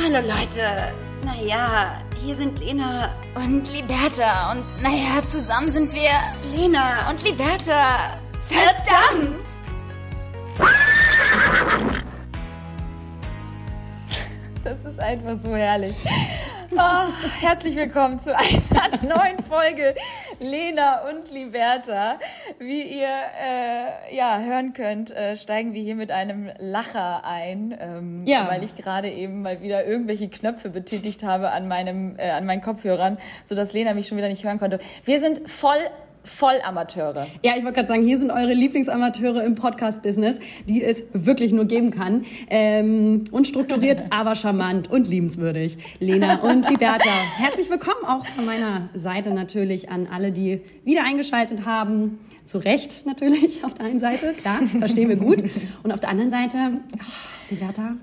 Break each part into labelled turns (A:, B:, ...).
A: Hallo Leute. Naja, hier sind Lena
B: und Liberta. Und naja, zusammen sind wir
A: Lena
B: und Liberta. Verdammt! Das ist einfach so herrlich. Oh, herzlich willkommen zu einer neuen Folge Lena und Liberta. Wie ihr äh, ja hören könnt, äh, steigen wir hier mit einem Lacher ein, ähm, ja. weil ich gerade eben mal wieder irgendwelche Knöpfe betätigt habe an meinem äh, an meinen Kopfhörern, so dass Lena mich schon wieder nicht hören konnte. Wir sind voll Vollamateure.
C: Ja, ich wollte gerade sagen, hier sind eure Lieblingsamateure im Podcast-Business, die es wirklich nur geben kann. Ähm, unstrukturiert, aber charmant und liebenswürdig. Lena und Liberta, herzlich willkommen auch von meiner Seite natürlich an alle, die wieder eingeschaltet haben. Zu Recht natürlich auf der einen Seite, klar, verstehen wir gut. Und auf der anderen Seite, ach, Liberta,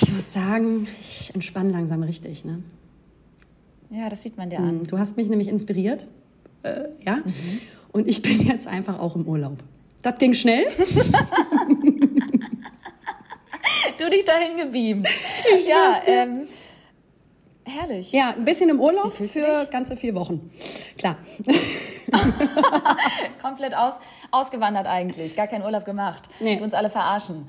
C: ich muss sagen, ich entspanne langsam richtig. Ne?
B: Ja, das sieht man dir an.
C: Du hast mich nämlich inspiriert äh, ja. Mhm. Und ich bin jetzt einfach auch im Urlaub. Das ging schnell.
B: du dich dahin gebeamt. Ich ja, ähm, herrlich.
C: Ja, ein bisschen im Urlaub für dich? ganze vier Wochen. Klar.
B: Komplett aus, ausgewandert eigentlich. Gar keinen Urlaub gemacht. Nee. Uns alle verarschen.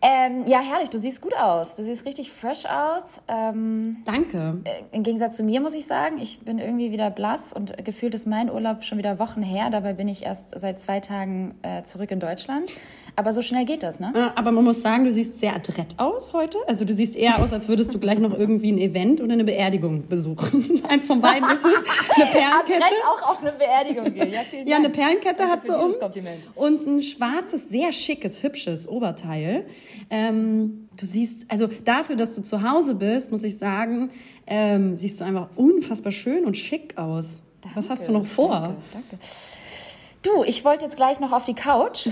B: Ähm, ja, herrlich. Du siehst gut aus. Du siehst richtig fresh aus.
C: Ähm, Danke.
B: Äh, Im Gegensatz zu mir muss ich sagen, ich bin irgendwie wieder blass und gefühlt ist mein Urlaub schon wieder Wochen her. Dabei bin ich erst seit zwei Tagen äh, zurück in Deutschland. Aber so schnell geht das, ne?
C: Äh, aber man muss sagen, du siehst sehr adrett aus heute. Also du siehst eher aus, als würdest du gleich noch irgendwie ein Event oder eine Beerdigung besuchen. Eins von beiden ist es.
B: Eine Perlenkette. Adrett auch auf eine Beerdigung gehen. Ja,
C: ja eine Perlenkette hat sie um. Und ein schwarzes, sehr schickes, hübsches Oberteil. Ähm, du siehst, also dafür, dass du zu Hause bist, muss ich sagen, ähm, siehst du einfach unfassbar schön und schick aus. Danke, Was hast du noch vor? Danke, danke.
B: Du, ich wollte jetzt gleich noch auf die Couch.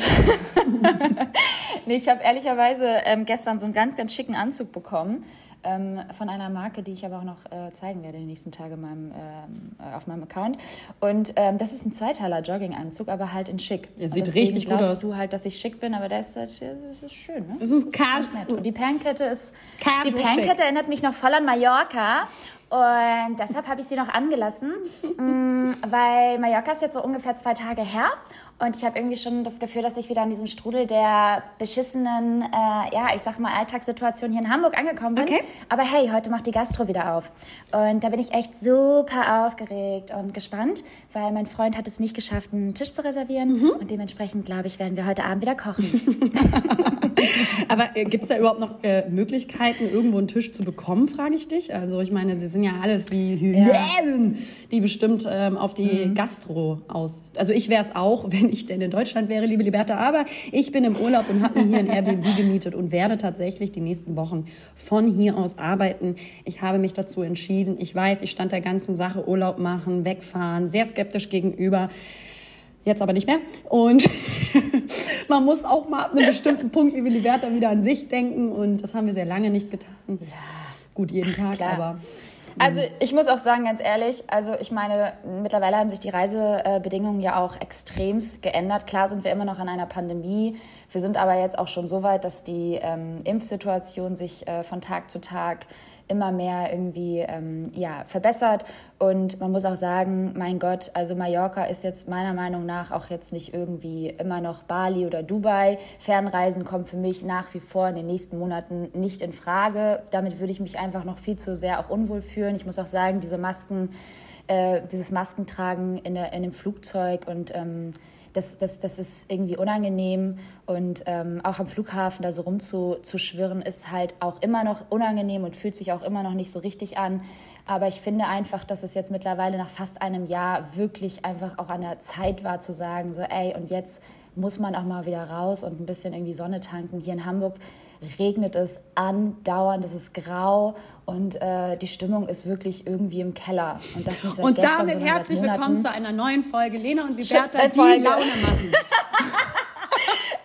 B: nee, ich habe ehrlicherweise ähm, gestern so einen ganz, ganz schicken Anzug bekommen ähm, von einer Marke, die ich aber auch noch äh, zeigen werde die nächsten Tage meinem, ähm, äh, auf meinem Account. Und ähm, das ist ein Zweiteiler Jogginganzug, aber halt in schick.
C: Der sieht richtig gut aus.
B: du halt, dass ich schick bin, aber der ist, das ist schön. Ne?
C: Das ist casual.
B: Und die Perlenkette ist. Casual die Perlenkette erinnert mich noch voll an Mallorca. Und deshalb habe ich sie noch angelassen, mm, weil Mallorca ist jetzt so ungefähr zwei Tage her. Und ich habe irgendwie schon das Gefühl, dass ich wieder in diesem Strudel der beschissenen, äh, ja, ich sag mal, Alltagssituation hier in Hamburg angekommen bin. Okay. Aber hey, heute macht die Gastro wieder auf. Und da bin ich echt super aufgeregt und gespannt, weil mein Freund hat es nicht geschafft, einen Tisch zu reservieren. Mhm. Und dementsprechend, glaube ich, werden wir heute Abend wieder kochen.
C: Aber äh, gibt es da überhaupt noch äh, Möglichkeiten, irgendwo einen Tisch zu bekommen, frage ich dich? Also ich meine, sie sind ja alles wie Hyänen, ja. die bestimmt ähm, auf die mhm. Gastro aus. Also ich wäre es auch, wenn wenn ich denn in Deutschland wäre, liebe Liberta. Aber ich bin im Urlaub und habe mir hier ein Airbnb gemietet und werde tatsächlich die nächsten Wochen von hier aus arbeiten. Ich habe mich dazu entschieden. Ich weiß, ich stand der ganzen Sache Urlaub machen, wegfahren, sehr skeptisch gegenüber. Jetzt aber nicht mehr. Und man muss auch mal ab einem bestimmten Punkt, liebe Liberta, wieder an sich denken. Und das haben wir sehr lange nicht getan. Ja. Gut, jeden Tag, Klar. aber
B: also ich muss auch sagen, ganz ehrlich, also ich meine, mittlerweile haben sich die Reisebedingungen ja auch extremst geändert. Klar sind wir immer noch in einer Pandemie. Wir sind aber jetzt auch schon so weit, dass die ähm, Impfsituation sich äh, von Tag zu Tag immer mehr irgendwie ähm, ja, verbessert. Und man muss auch sagen, mein Gott, also Mallorca ist jetzt meiner Meinung nach auch jetzt nicht irgendwie immer noch Bali oder Dubai. Fernreisen kommen für mich nach wie vor in den nächsten Monaten nicht in Frage. Damit würde ich mich einfach noch viel zu sehr auch unwohl fühlen. Ich muss auch sagen, diese Masken, äh, dieses Maskentragen in, der, in dem Flugzeug und ähm, das, das, das ist irgendwie unangenehm und ähm, auch am Flughafen da so rumzuschwirren ist halt auch immer noch unangenehm und fühlt sich auch immer noch nicht so richtig an. Aber ich finde einfach, dass es jetzt mittlerweile nach fast einem Jahr wirklich einfach auch an der Zeit war zu sagen, so ey, und jetzt muss man auch mal wieder raus und ein bisschen irgendwie Sonne tanken. Hier in Hamburg regnet es andauernd, es ist grau und äh, die Stimmung ist wirklich irgendwie im Keller.
C: Und, das ist und damit herzlich willkommen zu einer neuen Folge Lena und Liberta, die Laune machen.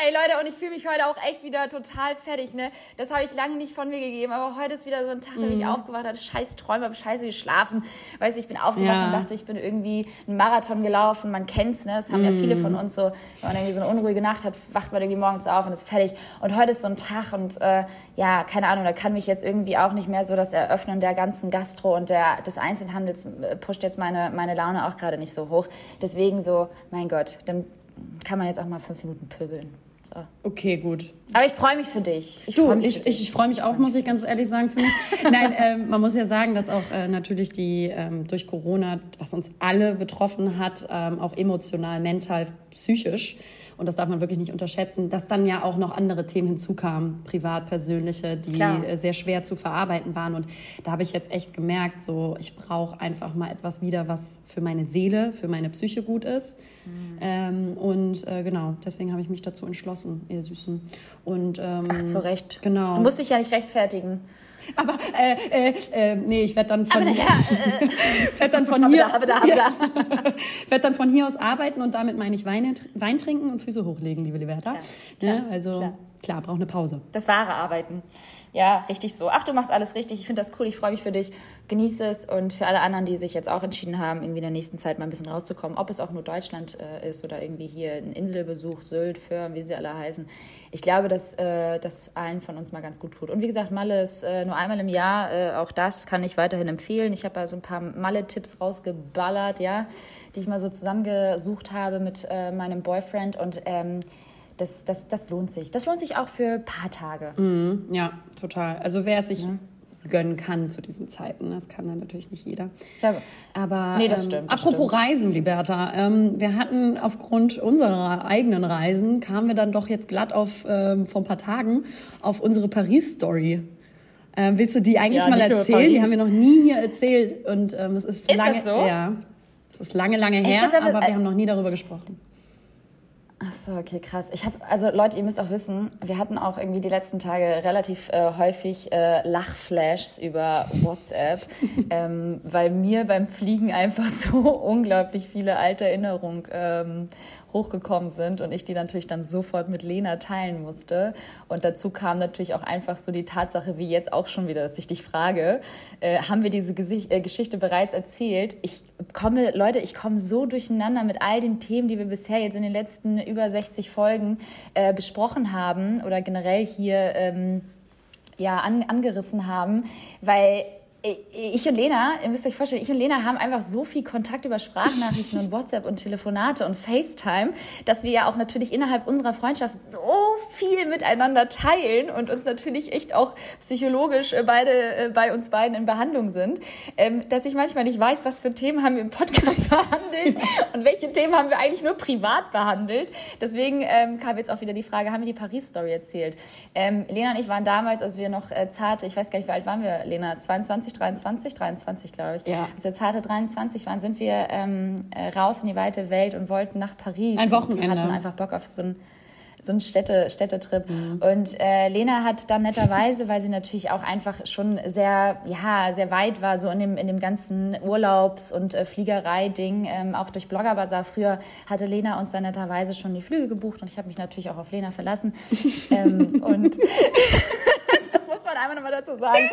B: Ey Leute, und ich fühle mich heute auch echt wieder total fertig, ne? Das habe ich lange nicht von mir gegeben, aber heute ist wieder so ein Tag, bin ich aufgewacht, hatte scheiß Träume, habe scheiße geschlafen. Weißt du, ich bin aufgewacht
C: Ja.
B: und dachte, ich bin irgendwie einen Marathon gelaufen. Man kennt's, ne? Das haben ja viele von uns so, wenn man irgendwie so eine unruhige Nacht hat, wacht man irgendwie morgens auf und ist fertig. Und heute ist so ein Tag und äh, ja, keine Ahnung, da kann mich jetzt irgendwie auch nicht mehr so das Eröffnen der ganzen Gastro und der, des Einzelhandels äh, pusht jetzt meine, meine Laune auch gerade nicht so hoch. Deswegen so, mein Gott, dann kann man jetzt auch mal fünf Minuten pöbeln. So.
C: Okay, gut.
B: Aber ich freue mich für dich. Ich
C: Du,
B: freu
C: ich, ich, ich freue mich auch, muss ich ganz ehrlich sagen, für mich. Nein, ähm, man muss ja sagen, dass auch äh, natürlich die ähm, durch Corona, was uns alle betroffen hat, ähm, auch emotional, mental, psychisch, und das darf man wirklich nicht unterschätzen, dass dann ja auch noch andere Themen hinzukamen, privat, persönliche, die
B: Klar.
C: äh, sehr schwer zu verarbeiten waren. Und da habe ich jetzt echt gemerkt, so ich brauche einfach mal etwas wieder, was für meine Seele, für meine Psyche gut ist. Ähm, und äh, genau, deswegen habe ich mich dazu entschlossen, ihr Süßen. Und ähm,
B: Ach, zu Recht.
C: Genau.
B: Du musst dich ja nicht rechtfertigen.
C: Aber äh, äh, äh, nee, ich werde dann von,
B: Aber ja,
C: werd dann von hier,
B: da, aber da, aber da.
C: werd dann von hier aus arbeiten und damit meine ich Wein, Wein trinken und Füße hochlegen, liebe Liberta.
B: Klar,
C: ne? Also
B: klar.
C: klar, braucht eine Pause.
B: Das wahre Arbeiten. Ja, richtig so. Ach, du machst alles richtig. Ich finde das cool. Ich freue mich für dich. Genieße es. Und für alle anderen, die sich jetzt auch entschieden haben, irgendwie in der nächsten Zeit mal ein bisschen rauszukommen, ob es auch nur Deutschland äh, ist oder irgendwie hier ein Inselbesuch, Sylt, Föhr, wie sie alle heißen. Ich glaube, dass äh, das allen von uns mal ganz gut tut. Und wie gesagt, Malle ist äh, nur einmal im Jahr. Äh, auch das kann ich weiterhin empfehlen. Ich habe da so ein paar Malle-Tipps rausgeballert, ja, die ich mal so zusammengesucht habe mit äh, meinem Boyfriend. Und ähm, das, das, das lohnt sich. Das lohnt sich auch für ein paar Tage.
C: Ja, total. Also wer es sich gönnen kann zu diesen Zeiten, das kann dann natürlich nicht jeder.
B: Ja,
C: Aber
B: Nee, das
C: ähm,
B: stimmt, das
C: apropos Reisen, Liberta, ähm, wir hatten aufgrund unserer eigenen Reisen kamen wir dann doch jetzt glatt auf ähm, vor ein paar Tagen auf unsere Paris-Story. Ähm, willst du die eigentlich
B: Ja,
C: mal erzählen? Die haben wir noch nie hier erzählt und ähm, es ist,
B: Ist
C: lange
B: das so?
C: ja, es ist lange lange her,
B: dachte, wir haben-
C: aber wir haben noch nie darüber gesprochen.
B: Ach so, okay, krass. Ich habe, also Leute, ihr müsst auch wissen, wir hatten auch irgendwie die letzten Tage relativ äh, häufig äh, Lachflashs über WhatsApp, ähm, weil mir beim Fliegen einfach so unglaublich viele alte Erinnerungen ähm, hochgekommen sind und ich die natürlich dann sofort mit Lena teilen musste. Und dazu kam natürlich auch einfach so die Tatsache, wie jetzt auch schon wieder, dass ich dich frage, äh, haben wir diese Gesicht, äh, Geschichte bereits erzählt? Ich komme, Leute, ich komme so durcheinander mit all den Themen, die wir bisher jetzt in den letzten über 60 Folgen äh, besprochen haben oder generell hier ähm, ja, an, angerissen haben, weil ich und Lena, ihr müsst euch vorstellen, ich und Lena haben einfach so viel Kontakt über Sprachnachrichten und WhatsApp und Telefonate und FaceTime, dass wir ja auch natürlich innerhalb unserer Freundschaft so viel miteinander teilen und uns natürlich echt auch psychologisch äh, beide äh, bei uns beiden in Behandlung sind, ähm, dass ich manchmal nicht weiß, was für Themen haben wir im Podcast behandelt und welche Themen haben wir eigentlich nur privat behandelt. Deswegen ähm, kam jetzt auch wieder die Frage, haben wir die Paris-Story erzählt? Ähm, Lena und ich waren damals, als wir noch äh, zarte, ich weiß gar nicht, wie alt waren wir, Lena? 22, 23? 23, glaube ich.
C: Ja.
B: Als wir zarte 23 waren, sind wir ähm, äh, raus in die weite Welt und wollten nach Paris.
C: Ein
B: Und
C: Wochenende.
B: hatten einfach Bock auf so ein so ein Städte, Städtetrip. Und äh, Lena hat dann netterweise, weil sie natürlich auch einfach schon sehr, ja, sehr weit war, so in dem, in dem ganzen Urlaubs- und äh, Fliegerei-Ding, ähm, auch durch Bloggerbazar. Früher hatte Lena uns dann netterweise schon die Flüge gebucht und ich habe mich natürlich auch auf Lena verlassen. ähm, und einmal nochmal dazu sagen,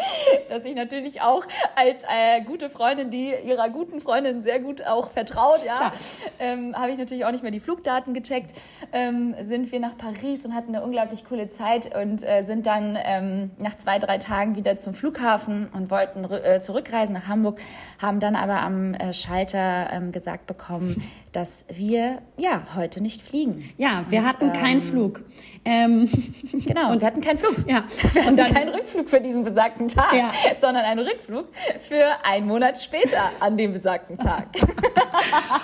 B: dass ich natürlich auch als äh, gute Freundin, die ihrer guten Freundin sehr gut auch vertraut, ja, ähm, habe ich natürlich auch nicht mehr die Flugdaten gecheckt. Ähm, sind wir nach Paris und hatten eine unglaublich coole Zeit und äh, sind dann ähm, nach zwei, drei Tagen wieder zum Flughafen und wollten äh, zurückreisen nach Hamburg, haben dann aber am äh, Schalter ähm, gesagt bekommen, dass wir ja heute nicht fliegen.
C: Ja, wir
B: Und,
C: hatten keinen
B: ähm,
C: Flug. Ähm,
B: Genau, und wir hatten keinen Flug.
C: ja,
B: Wir hatten
C: dann
B: keinen Rückflug für diesen besagten Tag,
C: Ja.
B: sondern einen Rückflug für einen Monat später an dem besagten Tag.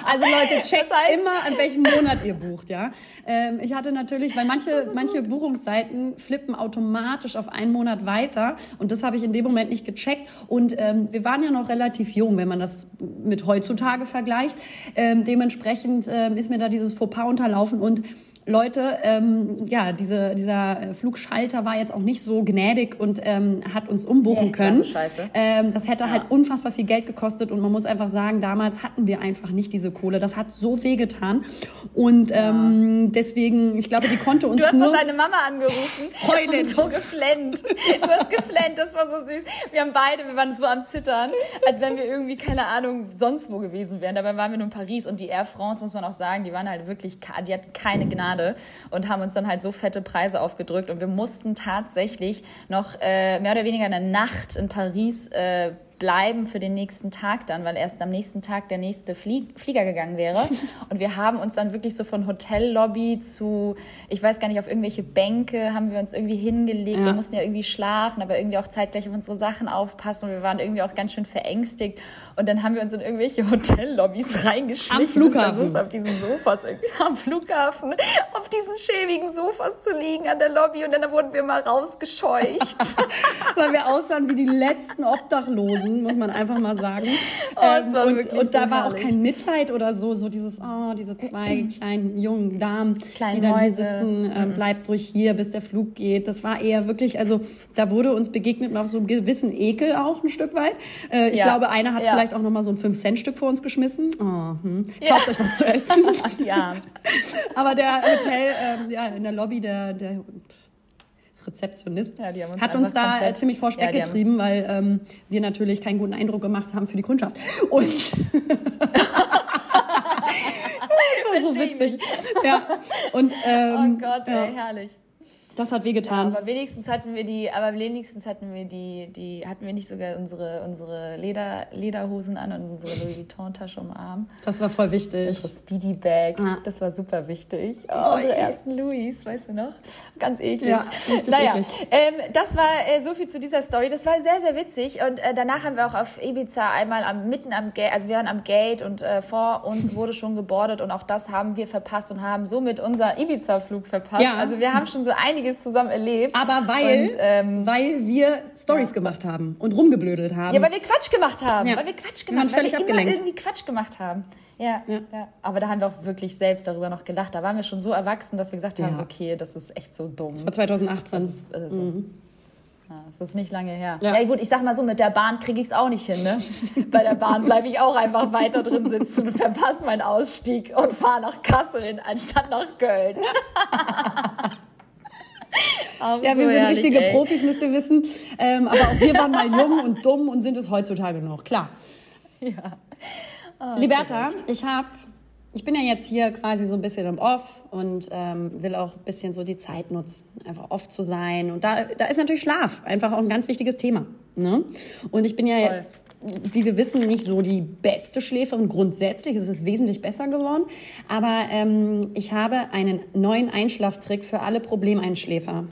C: Also Leute, checkt
B: Das heißt-
C: immer, an welchem Monat ihr bucht, ja. Ähm, ich hatte natürlich, weil manche, manche Buchungsseiten flippen automatisch auf einen Monat weiter und das habe ich in dem Moment nicht gecheckt. Und ähm, wir waren ja noch relativ jung, wenn man das mit heutzutage vergleicht. Ähm, dementsprechend ähm, ist mir da dieses Fauxpas unterlaufen und Leute, ähm, ja, diese, dieser Flugschalter war jetzt auch nicht so gnädig und ähm, hat uns umbuchen
B: Nee,
C: können. Ähm, das hätte halt unfassbar viel Geld gekostet und man muss einfach sagen, damals hatten wir einfach nicht diese Kohle. Das hat so wehgetan und ähm, deswegen, ich glaube, die konnte uns
B: Du hast
C: nur...
B: deine Mama angerufen
C: Heulend.
B: und so geflennt. Du hast geflennt, das war so süß. Wir haben beide, wir waren so am Zittern, als wenn wir irgendwie, keine Ahnung, sonst wo gewesen wären. Dabei waren wir nur in Paris und die Air France, muss man auch sagen, die waren halt wirklich, die hatten keine Gnade und haben uns dann halt so fette Preise aufgedrückt. Und wir mussten tatsächlich noch äh, mehr oder weniger eine Nacht in Paris äh, bleiben für den nächsten Tag dann, weil erst am nächsten Tag der nächste Flie Flieger gegangen wäre. Und wir haben uns dann wirklich so von Hotellobby zu, ich weiß gar nicht, auf irgendwelche Bänke haben wir uns irgendwie hingelegt.
C: Ja.
B: Wir mussten ja irgendwie schlafen, aber irgendwie auch zeitgleich auf unsere Sachen aufpassen. Und wir waren irgendwie auch ganz schön verängstigt. Und dann haben wir uns in irgendwelche Hotellobbys reingeschlichen.
C: Am Flughafen.
B: Versucht, auf diesen Sofas, irgendwie am Flughafen, auf diesen schäbigen Sofas zu liegen an der Lobby. Und dann wurden wir mal rausgescheucht.
C: weil wir aussahen wie die letzten Obdachlosen, muss man einfach mal sagen.
B: Oh, war
C: und und da
B: so
C: war auch
B: herrlich.
C: kein Mitleid oder so, so dieses, oh, diese zwei kleinen jungen Damen,
B: Kleinen
C: die da hier sitzen, ähm, bleibt ruhig hier, bis der Flug geht. Das war eher wirklich, also da wurde uns begegnet mit auch so einem gewissen Ekel auch ein Stück weit. Äh, ich
B: Ja.
C: glaube, einer hat
B: Ja.
C: vielleicht auch noch mal so ein 5-Cent-Stück vor uns geschmissen. Oh, hm. Kauft euch was zu essen.
B: ja.
C: Aber der Hotel, ähm, ja, in der Lobby, der, der Rezeptionist
B: Ja,
C: hat uns da
B: komplett-
C: äh, ziemlich vor Speck
B: Ja, die haben-
C: getrieben, weil ähm, wir natürlich keinen guten Eindruck gemacht haben für die Kundschaft. Und das war so witzig. Ja. Und
B: Oh
C: ähm,
B: Gott,
C: ja,
B: ey, herrlich.
C: Das hat wehgetan.
B: Aber wenigstens hatten wir die, aber wenigstens hatten wir die, die, hatten wir nicht sogar unsere, unsere Leder, Lederhosen an und unsere Louis Vuitton-Tasche um den Arm.
C: Das war voll wichtig.
B: Unsere Speedy Bag,
C: Ja.
B: das war super wichtig. Oh, unsere
C: je.
B: ersten Louis, weißt du noch? Ganz eklig.
C: Ja, richtig
B: naja,
C: eklig.
B: Ähm, das war äh, so viel zu dieser Story. Das war sehr, sehr witzig. Und äh, danach haben wir auch auf Ibiza einmal am, mitten am Gate, also wir waren am Gate und äh, vor uns wurde schon gebordet und auch das haben wir verpasst und haben somit unser Ibiza-Flug verpasst.
C: Ja.
B: Also wir haben schon so einiges zusammen erlebt.
C: Aber weil,
B: Und, ähm,
C: weil wir Stories gemacht haben und rumgeblödelt haben.
B: Ja, weil wir Quatsch gemacht haben.
C: Ja.
B: Weil wir Quatsch
C: Wir
B: gemacht haben. Weil wir immer
C: abgelenkt.
B: irgendwie Quatsch gemacht haben. Ja,
C: Ja.
B: ja. Aber da haben wir auch wirklich selbst darüber noch gelacht. Da waren wir schon so erwachsen, dass wir gesagt haben,
C: Ja.
B: okay, das ist echt so dumm.
C: das war 2018.
B: Das ist, äh, so. ja, das ist nicht lange her.
C: Ja.
B: Ja, gut, ich sag mal so, mit der Bahn kriege ich es auch nicht hin. Ne? Bei der Bahn bleibe ich auch einfach weiter drin sitzen und verpasse meinen Ausstieg und fahre nach Kassel anstatt nach Köln.
C: Ja,
B: so
C: wir sind
B: herrlich,
C: richtige
B: ey.
C: Profis, müsst ihr wissen. Ähm, aber auch wir waren mal jung und dumm und sind es heutzutage noch. Klar.
B: Ja. Ah,
C: Liberta, ich habe, ich bin ja jetzt hier quasi so ein bisschen im Off und ähm, will auch ein bisschen so die Zeit nutzen, einfach off zu sein. Und da, da ist natürlich Schlaf einfach auch ein ganz wichtiges Thema. Ne? Und ich bin ja,
B: Voll.
C: Wie wir wissen, nicht so die beste Schläferin grundsätzlich. Es ist wesentlich besser geworden. Aber ähm, ich habe einen neuen Einschlaftrick für alle Problemeinschläfer.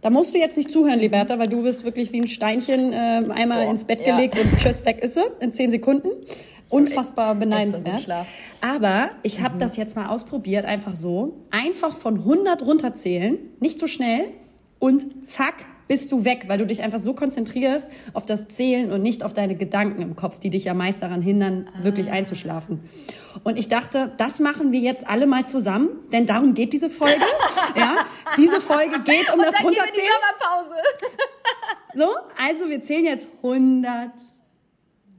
C: Da musst du jetzt nicht zuhören, Liberta, weil du bist wirklich wie ein Steinchen äh, einmal
B: Boah,
C: ins Bett
B: ja.
C: gelegt und tschüss, weg ist sie in zehn Sekunden. Unfassbar
B: so
C: beneidenswert.
B: Schlaf.
C: Aber ich habe das jetzt mal ausprobiert, einfach so. Einfach von 100 runterzählen, nicht so schnell und zack, bist du weg, weil du dich einfach so konzentrierst auf das Zählen und nicht auf deine Gedanken im Kopf, die dich ja meist daran hindern,
B: Ah.
C: wirklich einzuschlafen. Und ich dachte, das machen wir jetzt alle mal zusammen, denn darum geht diese Folge. ja, diese Folge geht um das
B: Dann gehen wir die
C: Runterzählen. So, also wir zählen jetzt 100,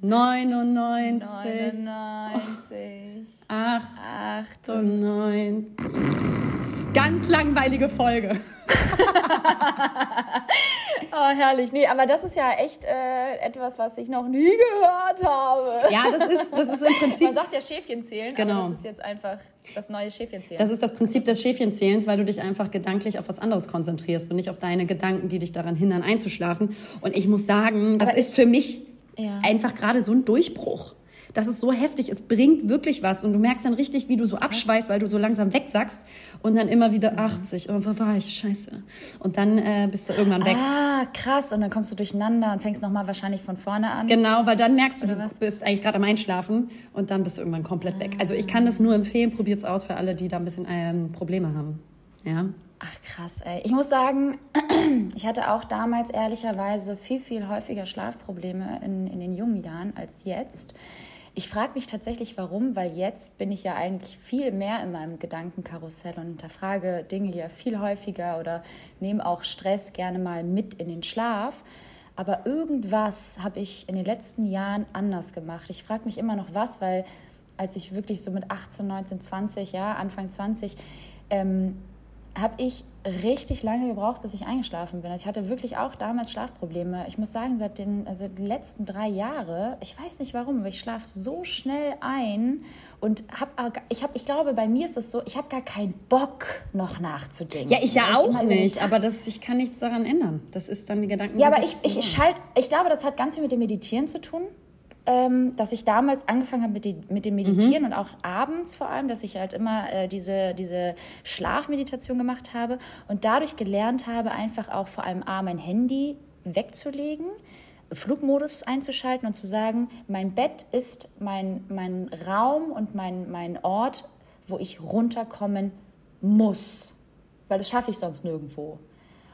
C: 99,
B: 99,
C: 8,
B: 8,
C: 9. Ganz langweilige Folge.
B: Oh, herrlich. Nee, aber das ist ja echt äh, etwas, was ich noch nie gehört habe.
C: Ja, das ist, das ist im Prinzip
B: Man sagt ja Schäfchen zählen,
C: Genau.
B: aber das ist jetzt einfach das neue Schäfchen zählen.
C: Das ist das Prinzip des Schäfchenzählens, weil du dich einfach gedanklich auf was anderes konzentrierst und nicht auf deine Gedanken, die dich daran hindern, einzuschlafen. Und ich muss sagen, das
B: Aber
C: ist für mich
B: Ja.
C: einfach gerade so ein Durchbruch. Das ist so heftig, es bringt wirklich was und du merkst dann richtig, wie du so abschweißt, weil du so langsam wegsackst und dann immer wieder 80, oh, wo war ich, scheiße. Und dann äh, bist du irgendwann weg.
B: ah, krass. Und dann kommst du durcheinander und fängst nochmal wahrscheinlich von vorne an.
C: Genau, weil dann merkst du, du
B: was?
C: bist eigentlich gerade am Einschlafen und dann bist du irgendwann komplett weg. Also ich kann das nur empfehlen, probiert's aus für alle, die da ein bisschen ähm, Probleme haben. Ja.
B: Ach krass, ey. Ich muss sagen, ich hatte auch damals ehrlicherweise viel, viel häufiger Schlafprobleme in, in den jungen Jahren als jetzt. Ich frage mich tatsächlich, warum, weil jetzt bin ich ja eigentlich viel mehr in meinem Gedankenkarussell und hinterfrage Dinge ja viel häufiger oder nehme auch Stress gerne mal mit in den Schlaf. Aber irgendwas habe ich in den letzten Jahren anders gemacht. Ich frage mich immer noch was, weil als ich wirklich so mit 18, 19, 20, ja, Anfang 20, ähm, habe ich richtig lange gebraucht, bis ich eingeschlafen bin. Also ich hatte wirklich auch damals Schlafprobleme. Ich muss sagen, seit den, also die letzten drei Jahren, ich weiß nicht warum, aber ich schlafe so schnell ein und habe, ich habe, ich glaube, bei mir ist es so, ich habe gar keinen Bock, noch nachzudenken.
C: Ja, ich ja auch nicht, aber das, ich kann nichts daran ändern. Das ist dann die Gedanken.
B: Ja, aber ich, ich, ich schalte, ich glaube, das hat ganz viel mit dem Meditieren zu tun ähm, dass ich damals angefangen habe mit, die, mit dem Meditieren mhm. und auch abends vor allem, dass ich halt immer äh, diese, diese Schlafmeditation gemacht habe und dadurch gelernt habe, einfach auch vor allem A, mein Handy wegzulegen, Flugmodus einzuschalten und zu sagen, mein Bett ist mein, mein Raum und mein, mein Ort, wo ich runterkommen muss. Weil das schaffe ich sonst nirgendwo.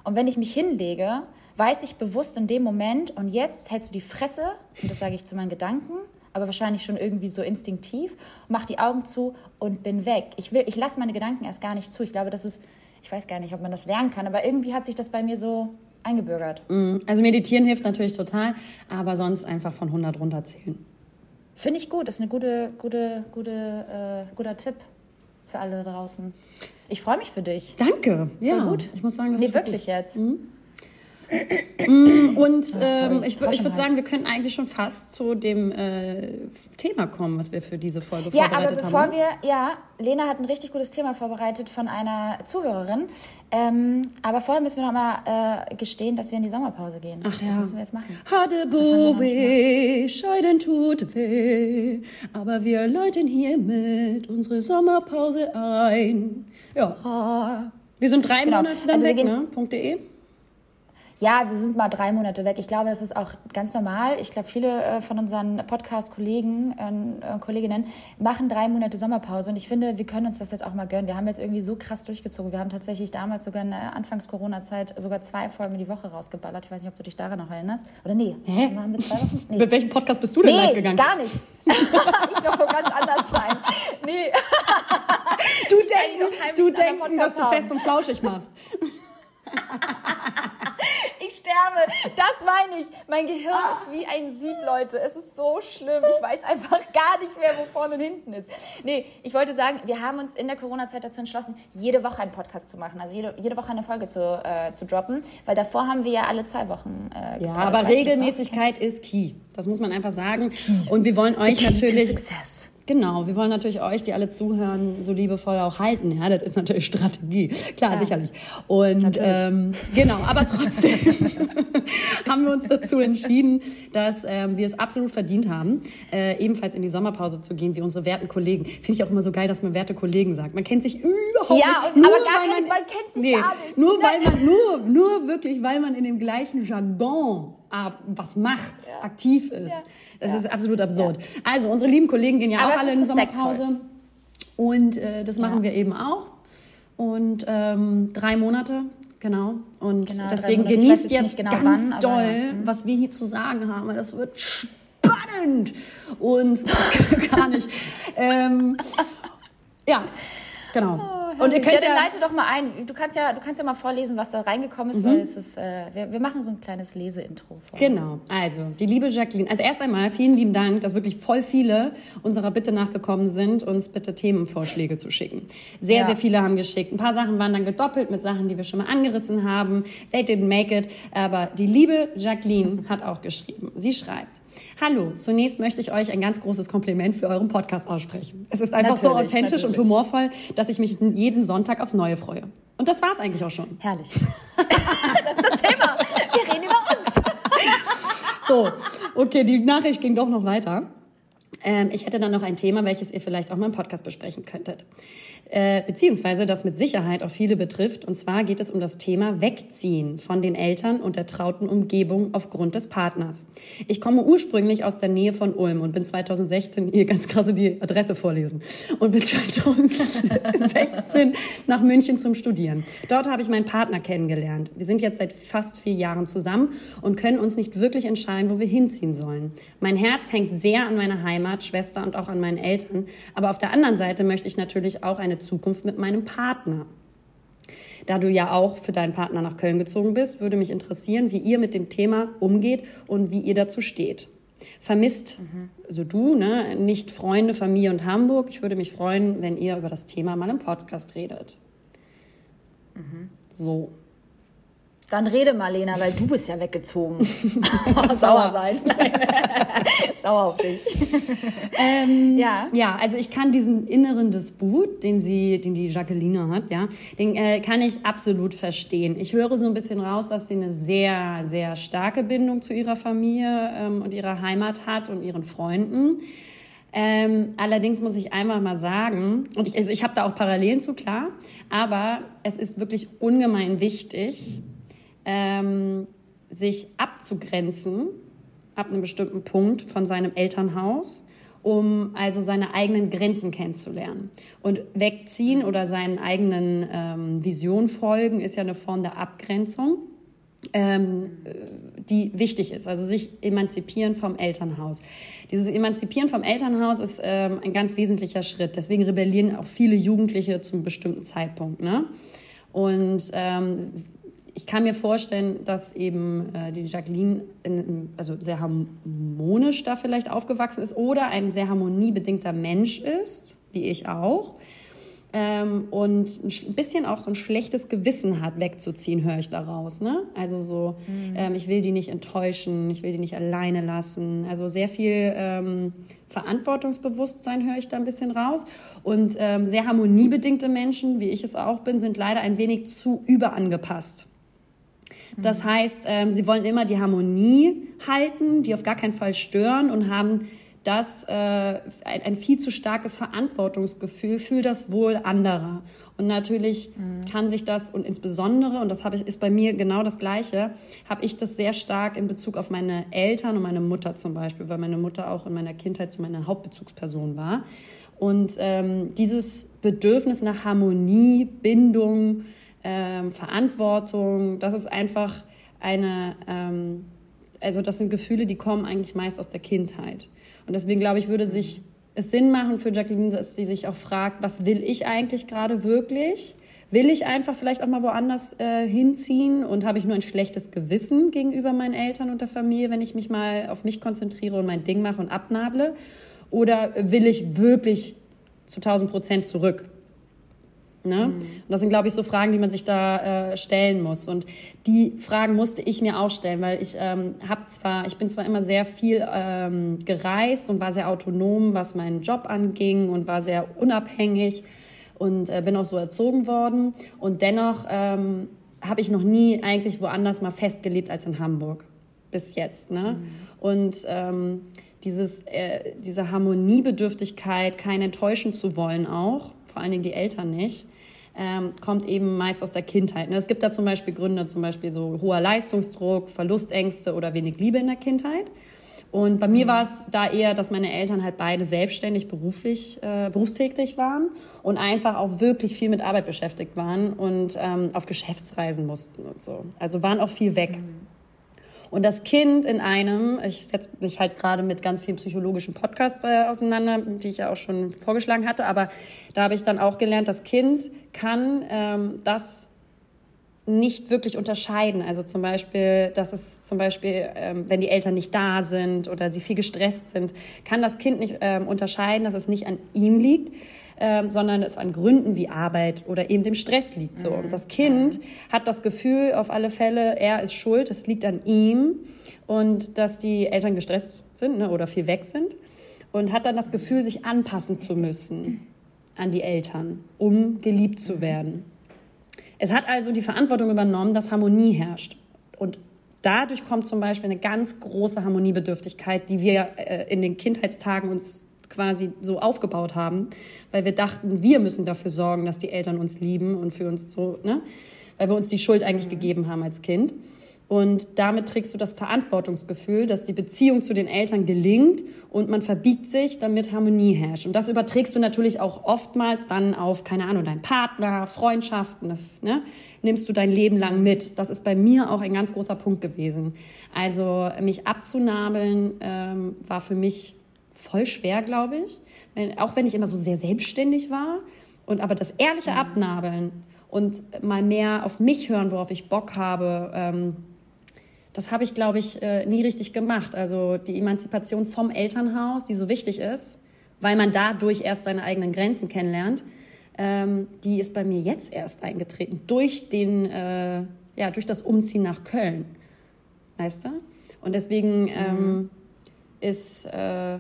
B: Und wenn ich mich hinlege, weiß ich bewusst in dem Moment und jetzt hältst du die Fresse, und das sage ich zu meinen Gedanken, aber wahrscheinlich schon irgendwie so instinktiv, mach die Augen zu und bin weg. Ich, will, ich lasse meine Gedanken erst gar nicht zu. Ich glaube, das ist, ich weiß gar nicht, ob man das lernen kann, aber irgendwie hat sich das bei mir so eingebürgert.
C: Mm, also meditieren hilft natürlich total, aber sonst einfach von 100 runterzählen.
B: Finde ich gut, das ist ein gute, gute, gute, äh, guter Tipp für alle da draußen. Ich freue mich für dich.
C: Danke.
B: Ja, Voll gut. Ich muss sagen, das nee, wirklich gut. jetzt. Mhm.
C: Mm, und ähm, ich, ich würde sagen, wir können eigentlich schon fast zu dem äh, Thema kommen, was wir für diese Folge ja, vorbereitet haben.
B: Ja, aber bevor haben. wir, ja, Lena hat ein richtig gutes Thema vorbereitet von einer Zuhörerin. Ähm, aber vorher müssen wir noch mal äh, gestehen, dass wir in die Sommerpause gehen.
C: Ach ja.
B: Das müssen wir jetzt machen.
C: Hadeboe, Scheiden tut weh, aber wir läuten hiermit unsere Sommerpause ein. Ja. Wir sind drei genau. Monate dann also weg, ne? .de
B: ja, wir sind mal drei Monate weg. Ich glaube, das ist auch ganz normal. Ich glaube, viele äh, von unseren Podcast-Kollegen und äh, Kolleginnen machen drei Monate Sommerpause. Und ich finde, wir können uns das jetzt auch mal gönnen. Wir haben jetzt irgendwie so krass durchgezogen. Wir haben tatsächlich damals sogar in der Anfangs-Corona-Zeit sogar zwei Folgen die Woche rausgeballert. Ich weiß nicht, ob du dich daran noch erinnerst. Oder nee?
C: Hä? Machen wir zwei Wochen? Nee. Mit welchem Podcast bist du denn
B: nee,
C: live gegangen?
B: gar nicht. ich noch wo ganz anders sein. Nee.
C: du denkst, du denkst, dass du fest und flauschig machst.
B: ich sterbe. Das meine ich. Mein Gehirn ist wie ein Sieb, Leute. Es ist so schlimm. Ich weiß einfach gar nicht mehr, wo vorne und hinten ist. Nee, ich wollte sagen, wir haben uns in der Corona-Zeit dazu entschlossen, jede Woche einen Podcast zu machen. Also jede, jede Woche eine Folge zu, äh, zu droppen. Weil davor haben wir ja alle zwei Wochen
C: äh, Ja, aber Regelmäßigkeit ist key. Das muss man einfach sagen. Und wir wollen euch natürlich... Success. Genau, wir wollen natürlich euch, die alle zuhören, so liebevoll auch halten. Ja, das ist natürlich Strategie. Klar, Klar. sicherlich. Und ähm, genau, aber trotzdem haben wir uns dazu entschieden, dass ähm, wir es absolut verdient haben, äh, ebenfalls in die Sommerpause zu gehen, wie unsere werten Kollegen. Finde ich auch immer so geil, dass man werte Kollegen sagt. Man kennt sich überhaupt
B: ja,
C: nicht.
B: Ja, aber gar kein, man, man kennt sich nee, gar nicht.
C: Nur weil man, nur, nur wirklich, weil man in dem gleichen Jargon was macht, ja. aktiv ist. Ja. Das ja. ist absolut absurd. Also unsere lieben Kollegen gehen ja Aber auch alle in die Sommerpause. Und äh, das machen wir eben auch. Und ähm, drei Monate, genau. Und genau, deswegen genießt jetzt genau ganz wann, doll, mhm. was wir hier zu sagen haben. Das wird spannend. Und gar nicht. ähm, ja, Genau.
B: Oh, und ihr könnt ja, ja leite doch mal ein. Du kannst ja, du kannst ja mal vorlesen, was da reingekommen ist, mhm. weil es ist, äh, wir, wir, machen so ein kleines Leseintro.
C: Genau. Also die liebe Jacqueline. Also erst einmal vielen lieben Dank, dass wirklich voll viele unserer Bitte nachgekommen sind, uns bitte Themenvorschläge zu schicken. Sehr, ja. sehr viele haben geschickt. Ein paar Sachen waren dann gedoppelt mit Sachen, die wir schon mal angerissen haben. They didn't make it. Aber die liebe Jacqueline hat auch geschrieben. Sie schreibt. Hallo, zunächst möchte ich euch ein ganz großes Kompliment für euren Podcast aussprechen. Es ist einfach natürlich, so authentisch natürlich. und humorvoll, dass ich mich jeden Sonntag aufs Neue freue. Und das war's eigentlich auch schon.
B: Herrlich. das ist das Thema. Wir reden über uns.
C: so, okay, die Nachricht ging doch noch weiter. Ähm, ich hätte dann noch ein Thema, welches ihr vielleicht auch mal im Podcast besprechen könntet. Äh, beziehungsweise das mit Sicherheit auch viele betrifft. Und zwar geht es um das Thema Wegziehen von den Eltern und der trauten Umgebung aufgrund des Partners. Ich komme ursprünglich aus der Nähe von Ulm und bin 2016, hier ganz krass die Adresse vorlesen, und bin 2016 nach München zum Studieren. Dort habe ich meinen Partner kennengelernt. Wir sind jetzt seit fast vier Jahren zusammen und können uns nicht wirklich entscheiden, wo wir hinziehen sollen. Mein Herz hängt sehr an meiner Heimat Schwester und auch an meinen Eltern. Aber auf der anderen Seite möchte ich natürlich auch eine Zukunft mit meinem Partner. Da du ja auch für deinen Partner nach Köln gezogen bist, würde mich interessieren, wie ihr mit dem Thema umgeht und wie ihr dazu steht. Vermisst, mhm. also du, ne, nicht Freunde, Familie und Hamburg. Ich würde mich freuen, wenn ihr über das Thema mal im Podcast redet. Mhm. So.
B: Dann rede mal, Lena, weil du bist ja weggezogen. Sauer sein. Sauer auf dich.
C: Ähm, ja. ja, also ich kann diesen inneren Disput, den sie, den die Jacqueline hat, ja, den äh, kann ich absolut verstehen. Ich höre so ein bisschen raus, dass sie eine sehr, sehr starke Bindung zu ihrer Familie ähm, und ihrer Heimat hat und ihren Freunden. Ähm, allerdings muss ich einfach mal sagen, und ich, also ich habe da auch Parallelen zu, klar, aber es ist wirklich ungemein wichtig, ähm, sich abzugrenzen ab einem bestimmten Punkt von seinem Elternhaus, um also seine eigenen Grenzen kennenzulernen. Und wegziehen oder seinen eigenen ähm, Visionen folgen ist ja eine Form der Abgrenzung. Ähm, die wichtig ist, also sich emanzipieren vom Elternhaus. Dieses Emanzipieren vom Elternhaus ist ähm, ein ganz wesentlicher Schritt. Deswegen rebellieren auch viele Jugendliche zum bestimmten Zeitpunkt. Ne? Und ähm, ich kann mir vorstellen, dass eben äh, die Jacqueline in, also sehr harmonisch da vielleicht aufgewachsen ist oder ein sehr harmoniebedingter Mensch ist, wie ich auch. Ähm, und ein bisschen auch so ein schlechtes Gewissen hat, wegzuziehen, höre ich daraus. Ne? Also so, mhm. ähm, ich will die nicht enttäuschen, ich will die nicht alleine lassen. Also sehr viel ähm, Verantwortungsbewusstsein höre ich da ein bisschen raus. Und ähm, sehr harmoniebedingte Menschen, wie ich es auch bin, sind leider ein wenig zu überangepasst. Das heißt, ähm, sie wollen immer die Harmonie halten, die auf gar keinen Fall stören und haben das äh, ein, ein, viel zu starkes Verantwortungsgefühl für das Wohl anderer. Und natürlich mhm. kann sich das und insbesondere und das habe ich ist bei mir genau das Gleiche, habe ich das sehr stark in Bezug auf meine Eltern und meine Mutter zum Beispiel, weil meine Mutter auch in meiner Kindheit so meine Hauptbezugsperson war. Und ähm, dieses Bedürfnis nach Harmonie, Bindung, ähm, Verantwortung. Das ist einfach eine, ähm, also das sind Gefühle, die kommen eigentlich meist aus der Kindheit. Und deswegen glaube ich, würde sich es Sinn machen für Jacqueline, dass sie sich auch fragt, was will ich eigentlich gerade wirklich? Will ich einfach vielleicht auch mal woanders äh, hinziehen und habe ich nur ein schlechtes Gewissen gegenüber meinen Eltern und der Familie, wenn ich mich mal auf mich konzentriere und mein Ding mache und abnable? Oder will ich wirklich zu 1000 Prozent zurück? Ne? Mhm. Und das sind, glaube ich, so Fragen, die man sich da äh, stellen muss. Und die Fragen musste ich mir auch stellen, weil ich ähm, habe zwar, ich bin zwar immer sehr viel ähm, gereist und war sehr autonom, was meinen Job anging und war sehr unabhängig und äh, bin auch so erzogen worden. Und dennoch ähm, habe ich noch nie eigentlich woanders mal festgelebt als in Hamburg bis jetzt. Ne? Mhm. Und ähm, dieses, äh, diese Harmoniebedürftigkeit, keinen enttäuschen zu wollen auch, vor allen Dingen die Eltern nicht, ähm, kommt eben meist aus der Kindheit. Ne? Es gibt da zum Beispiel Gründe, zum Beispiel so hoher Leistungsdruck, Verlustängste oder wenig Liebe in der Kindheit. Und bei mir mhm. war es da eher, dass meine Eltern halt beide selbstständig beruflich, äh, berufstätig waren und einfach auch wirklich viel mit Arbeit beschäftigt waren und ähm, auf Geschäftsreisen mussten und so. Also waren auch viel weg. Mhm. Und das Kind in einem, ich setze mich halt gerade mit ganz vielen psychologischen Podcasts äh, auseinander, die ich ja auch schon vorgeschlagen hatte, aber da habe ich dann auch gelernt, das Kind kann ähm, das nicht wirklich unterscheiden. Also zum Beispiel, dass es zum Beispiel, ähm, wenn die Eltern nicht da sind oder sie viel gestresst sind, kann das Kind nicht ähm, unterscheiden, dass es nicht an ihm liegt, ähm, sondern es an Gründen wie Arbeit oder eben dem Stress liegt. So. Und das Kind hat das Gefühl auf alle Fälle, er ist schuld, es liegt an ihm und dass die Eltern gestresst sind ne, oder viel weg sind und hat dann das Gefühl, sich anpassen zu müssen an die Eltern, um geliebt zu werden. Es hat also die Verantwortung übernommen, dass Harmonie herrscht. Und dadurch kommt zum Beispiel eine ganz große Harmoniebedürftigkeit, die wir äh, in den Kindheitstagen uns quasi so aufgebaut haben, weil wir dachten, wir müssen dafür sorgen, dass die Eltern uns lieben und für uns so, ne? weil wir uns die Schuld eigentlich mhm. gegeben haben als Kind. Und damit trägst du das Verantwortungsgefühl, dass die Beziehung zu den Eltern gelingt und man verbiegt sich, damit Harmonie herrscht. Und das überträgst du natürlich auch oftmals dann auf, keine Ahnung, deinen Partner, Freundschaften, das ne, nimmst du dein Leben lang mit. Das ist bei mir auch ein ganz großer Punkt gewesen. Also mich abzunabeln ähm, war für mich voll schwer, glaube ich. Wenn, auch wenn ich immer so sehr selbstständig war. Und aber das ehrliche. Abnabeln und mal mehr auf mich hören, worauf ich Bock habe, ähm, das habe ich, glaube ich, äh, nie richtig gemacht. Also die Emanzipation vom Elternhaus, die so wichtig ist, weil man dadurch erst seine eigenen Grenzen kennenlernt, ähm, die ist bei mir jetzt erst eingetreten durch den, äh, ja, durch das Umziehen nach Köln, weißt du? Und deswegen mhm. ähm, ist äh,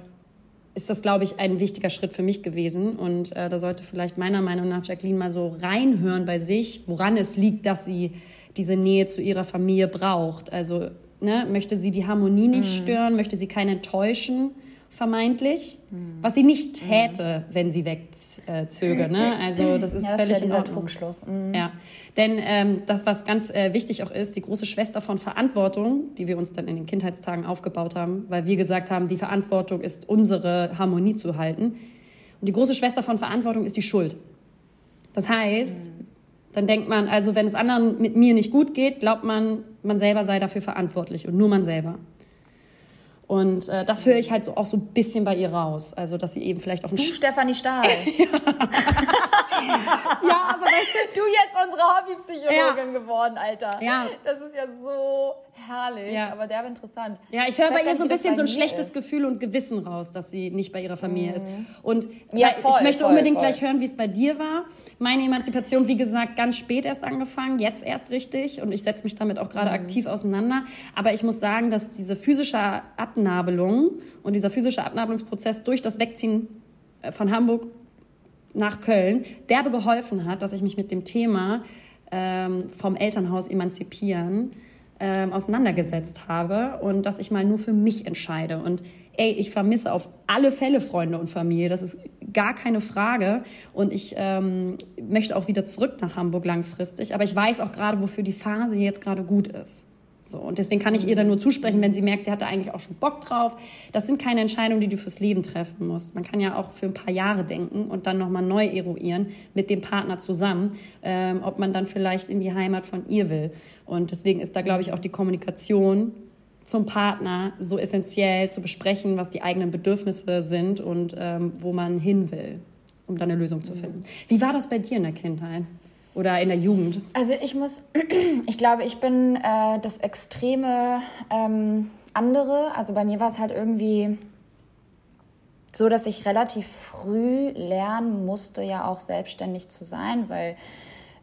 C: ist das, glaube ich, ein wichtiger Schritt für mich gewesen. Und äh, da sollte vielleicht meiner Meinung nach Jacqueline mal so reinhören bei sich, woran es liegt, dass sie diese Nähe zu ihrer Familie braucht. Also ne, möchte sie die Harmonie nicht mhm. stören, möchte sie keinen enttäuschen vermeintlich, mhm. was sie nicht mhm. täte, mhm. wenn sie wegzöge. Ne? Also das ist ja, völlig ist ja in Ordnung. Trugschluss. Mhm. Ja, denn ähm, das, was ganz äh, wichtig auch ist, die große Schwester von Verantwortung, die wir uns dann in den Kindheitstagen aufgebaut haben, weil wir gesagt haben, die Verantwortung ist unsere Harmonie zu halten. Und die große Schwester von Verantwortung ist die Schuld. Das heißt, mhm. Dann denkt man, also wenn es anderen mit mir nicht gut geht, glaubt man, man selber sei dafür verantwortlich und nur man selber. Und äh, das höre ich halt so auch so ein bisschen bei ihr raus. Also, dass sie eben vielleicht auch ein.
B: Du, Stefanie Stahl. ja. ja, aber weißt du. Du jetzt unsere Hobbypsychologin ja. geworden, Alter. Ja. Das ist ja so herrlich, ja. aber der war interessant.
C: Ja, ich höre bei ihr so ein bisschen so ein schlechtes ist. Gefühl und Gewissen raus, dass sie nicht bei ihrer Familie mhm. ist. Und ja, voll, ich möchte voll, unbedingt voll. gleich hören, wie es bei dir war. Meine Emanzipation, wie gesagt, ganz spät erst angefangen, jetzt erst richtig. Und ich setze mich damit auch gerade mhm. aktiv auseinander. Aber ich muss sagen, dass diese physische Abnabelung und dieser physische Abnabelungsprozess durch das Wegziehen äh, von Hamburg nach Köln derbe geholfen hat, dass ich mich mit dem Thema ähm, vom Elternhaus emanzipieren ähm, auseinandergesetzt habe und dass ich mal nur für mich entscheide. Und ey, ich vermisse auf alle Fälle Freunde und Familie, das ist gar keine Frage. Und ich ähm, möchte auch wieder zurück nach Hamburg langfristig. Aber ich weiß auch gerade, wofür die Phase jetzt gerade gut ist. So, und deswegen kann ich ihr dann nur zusprechen, wenn sie merkt, sie hatte eigentlich auch schon Bock drauf. Das sind keine Entscheidungen, die du fürs Leben treffen musst. Man kann ja auch für ein paar Jahre denken und dann nochmal neu eruieren mit dem Partner zusammen, ähm, ob man dann vielleicht in die Heimat von ihr will. Und deswegen ist da, glaube ich, auch die Kommunikation zum Partner so essentiell zu besprechen, was die eigenen Bedürfnisse sind und ähm, wo man hin will, um dann eine Lösung zu finden. Wie war das bei dir in der Kindheit? Oder in der Jugend?
B: Also ich muss, ich glaube, ich bin äh, das extreme ähm, andere. Also bei mir war es halt irgendwie so, dass ich relativ früh lernen musste, ja auch selbstständig zu sein, weil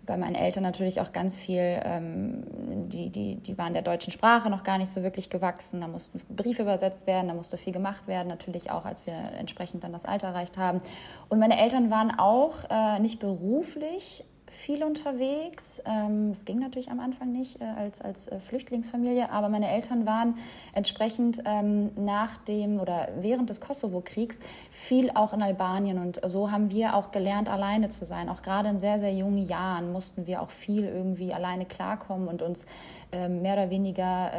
B: bei meinen Eltern natürlich auch ganz viel, ähm, die, die, die waren der deutschen Sprache noch gar nicht so wirklich gewachsen. Da mussten Briefe übersetzt werden, da musste viel gemacht werden, natürlich auch, als wir entsprechend dann das Alter erreicht haben. Und meine Eltern waren auch äh, nicht beruflich viel unterwegs. Ähm, es ging natürlich am Anfang nicht äh, als, als äh, Flüchtlingsfamilie, aber meine Eltern waren entsprechend ähm, nach dem oder während des Kosovo-Kriegs viel auch in Albanien und so haben wir auch gelernt, alleine zu sein. Auch gerade in sehr, sehr jungen Jahren mussten wir auch viel irgendwie alleine klarkommen und uns ähm, mehr oder weniger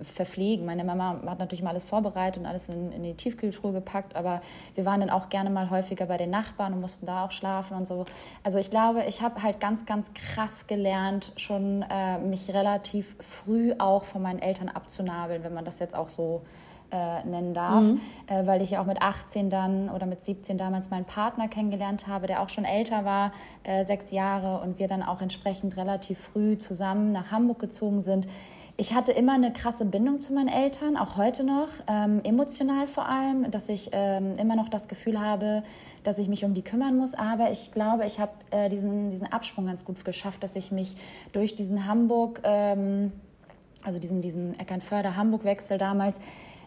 B: verpflegen. Meine Mama hat natürlich mal alles vorbereitet und alles in, in die Tiefkühltruhe gepackt, aber wir waren dann auch gerne mal häufiger bei den Nachbarn und mussten da auch schlafen und so. Also ich glaube, ich habe halt ganz, ganz krass gelernt, schon äh, mich relativ früh auch von meinen Eltern abzunabeln, wenn man das jetzt auch so äh, nennen darf, mhm. äh, weil ich ja auch mit 18 dann oder mit 17 damals meinen Partner kennengelernt habe, der auch schon älter war, äh, sechs Jahre und wir dann auch entsprechend relativ früh zusammen nach Hamburg gezogen sind. Ich hatte immer eine krasse Bindung zu meinen Eltern, auch heute noch, ähm, emotional vor allem, dass ich ähm, immer noch das Gefühl habe, dass ich mich um die kümmern muss. Aber ich glaube, ich habe äh, diesen, diesen Absprung ganz gut geschafft, dass ich mich durch diesen Hamburg, ähm, also diesen, diesen Eckernförder-Hamburg-Wechsel damals,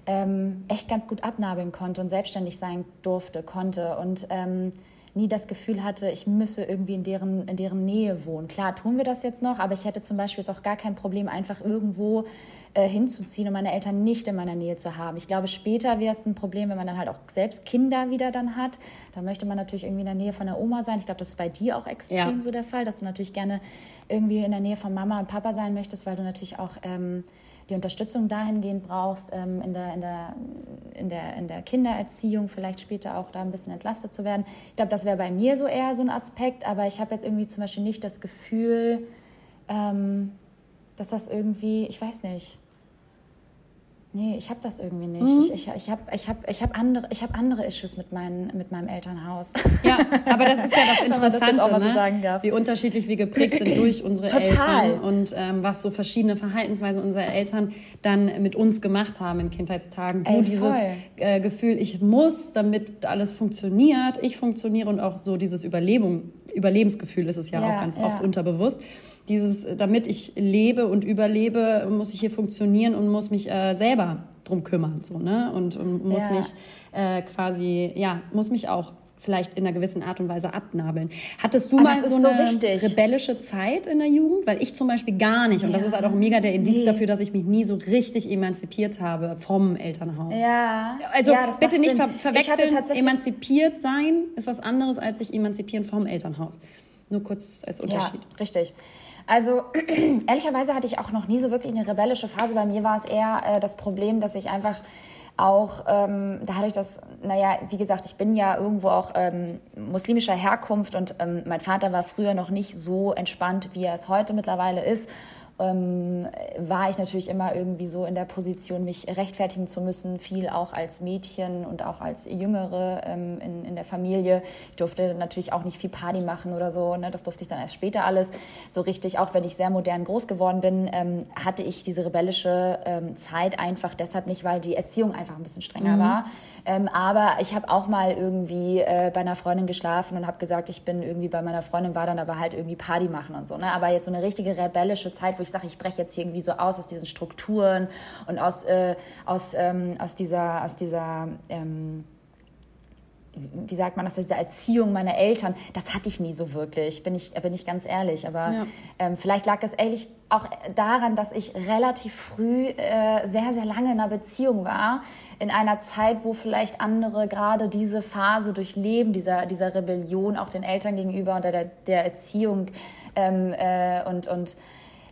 B: ähm, echt ganz gut abnabeln konnte und selbstständig sein durfte, konnte und ähm, nie das Gefühl hatte, ich müsse irgendwie in deren, in deren Nähe wohnen. Klar tun wir das jetzt noch, aber ich hätte zum Beispiel jetzt auch gar kein Problem, einfach irgendwo äh, hinzuziehen und meine Eltern nicht in meiner Nähe zu haben. Ich glaube, später wäre es ein Problem, wenn man dann halt auch selbst Kinder wieder dann hat. Dann möchte man natürlich irgendwie in der Nähe von der Oma sein. Ich glaube, das ist bei dir auch extrem ja. so der Fall, dass du natürlich gerne irgendwie in der Nähe von Mama und Papa sein möchtest, weil du natürlich auch ähm, die Unterstützung dahingehend brauchst, ähm, in, der, in, der, in, der, in der Kindererziehung vielleicht später auch da ein bisschen entlastet zu werden. Ich glaube, das wäre bei mir so eher so ein Aspekt, aber ich habe jetzt irgendwie zum Beispiel nicht das Gefühl, ähm, dass das irgendwie, ich weiß nicht, Nee, ich habe das irgendwie nicht. Mhm. Ich, ich, ich habe ich hab, ich hab andere, hab andere Issues mit, mein, mit meinem Elternhaus.
C: Ja, aber das ist ja das Interessante, das ne? wie unterschiedlich wir geprägt sind durch unsere Total. Eltern und ähm, was so verschiedene Verhaltensweisen unserer Eltern dann mit uns gemacht haben in Kindheitstagen. Ey, dieses äh, Gefühl, ich muss, damit alles funktioniert, ich funktioniere und auch so dieses Überlebung, Überlebensgefühl ist es ja, ja auch ganz ja. oft unterbewusst dieses, damit ich lebe und überlebe, muss ich hier funktionieren und muss mich äh, selber drum kümmern, so, ne? Und, und muss ja. mich äh, quasi, ja, muss mich auch vielleicht in einer gewissen Art und Weise abnabeln. Hattest du Aber mal so eine so rebellische Zeit in der Jugend? Weil ich zum Beispiel gar nicht. Und ja. das ist halt auch mega der Indiz nee. dafür, dass ich mich nie so richtig emanzipiert habe vom Elternhaus.
B: Ja.
C: Also
B: ja,
C: bitte nicht ver verwechseln. Emanzipiert sein ist was anderes als sich emanzipieren vom Elternhaus. Nur kurz als Unterschied.
B: Ja, richtig. Also ehrlicherweise hatte ich auch noch nie so wirklich eine rebellische Phase. Bei mir war es eher äh, das Problem, dass ich einfach auch ähm, dadurch, dass, naja, wie gesagt, ich bin ja irgendwo auch ähm, muslimischer Herkunft und ähm, mein Vater war früher noch nicht so entspannt, wie er es heute mittlerweile ist ähm, war ich natürlich immer irgendwie so in der Position, mich rechtfertigen zu müssen, viel auch als Mädchen und auch als Jüngere ähm, in, in der Familie. Ich durfte natürlich auch nicht viel Party machen oder so, ne? das durfte ich dann erst später alles. So richtig, auch wenn ich sehr modern groß geworden bin, ähm, hatte ich diese rebellische ähm, Zeit einfach deshalb nicht, weil die Erziehung einfach ein bisschen strenger mhm. war. Ähm, aber ich habe auch mal irgendwie äh, bei einer Freundin geschlafen und habe gesagt, ich bin irgendwie bei meiner Freundin, war dann aber halt irgendwie Party machen und so. Ne? Aber jetzt so eine richtige rebellische Zeit, wo ich sage, ich breche jetzt hier irgendwie so aus aus diesen Strukturen und aus, äh, aus, ähm, aus dieser, aus dieser ähm, wie sagt man das, diese Erziehung meiner Eltern, das hatte ich nie so wirklich, bin ich, bin ich ganz ehrlich. Aber ja. ähm, vielleicht lag es ehrlich auch daran, dass ich relativ früh äh, sehr, sehr lange in einer Beziehung war, in einer Zeit, wo vielleicht andere gerade diese Phase durchleben, dieser, dieser Rebellion auch den Eltern gegenüber und der, der Erziehung ähm, äh, und, und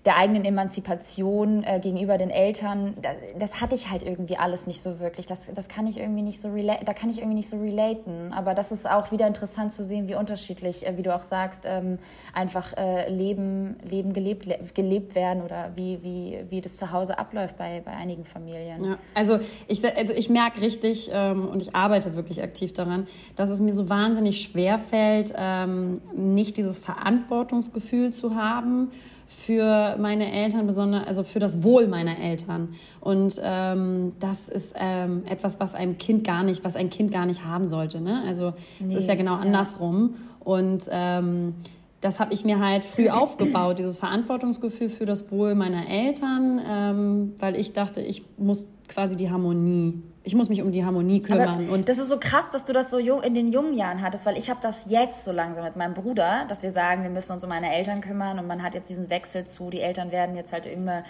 B: der eigenen Emanzipation äh, gegenüber den Eltern, das, das, hatte ich halt irgendwie alles nicht so wirklich. Das, das kann ich irgendwie nicht so da kann ich irgendwie nicht so relaten. Aber das ist auch wieder interessant zu sehen, wie unterschiedlich, äh, wie du auch sagst, ähm, einfach äh, Leben, Leben gelebt, le gelebt werden oder wie, wie, wie das zu Hause abläuft bei, bei einigen Familien.
C: Ja, also ich, also ich merke richtig ähm, und ich arbeite wirklich aktiv daran, dass es mir so wahnsinnig schwer fällt, ähm, nicht dieses Verantwortungsgefühl zu haben für meine Eltern, besonders also für das Wohl meiner Eltern. Und ähm, das ist ähm, etwas, was einem Kind gar nicht, was ein Kind gar nicht haben sollte. Ne? Also es ist ja genau ja. andersrum. Und ähm, das habe ich mir halt früh aufgebaut, dieses Verantwortungsgefühl für das Wohl meiner Eltern, ähm, weil ich dachte, ich muss quasi die Harmonie ich muss mich um die Harmonie kümmern.
B: Aber und das ist so krass, dass du das so in den jungen Jahren hattest, weil ich habe das jetzt so langsam mit meinem Bruder, dass wir sagen, wir müssen uns um meine Eltern kümmern und man hat jetzt diesen Wechsel zu, die Eltern werden jetzt halt immer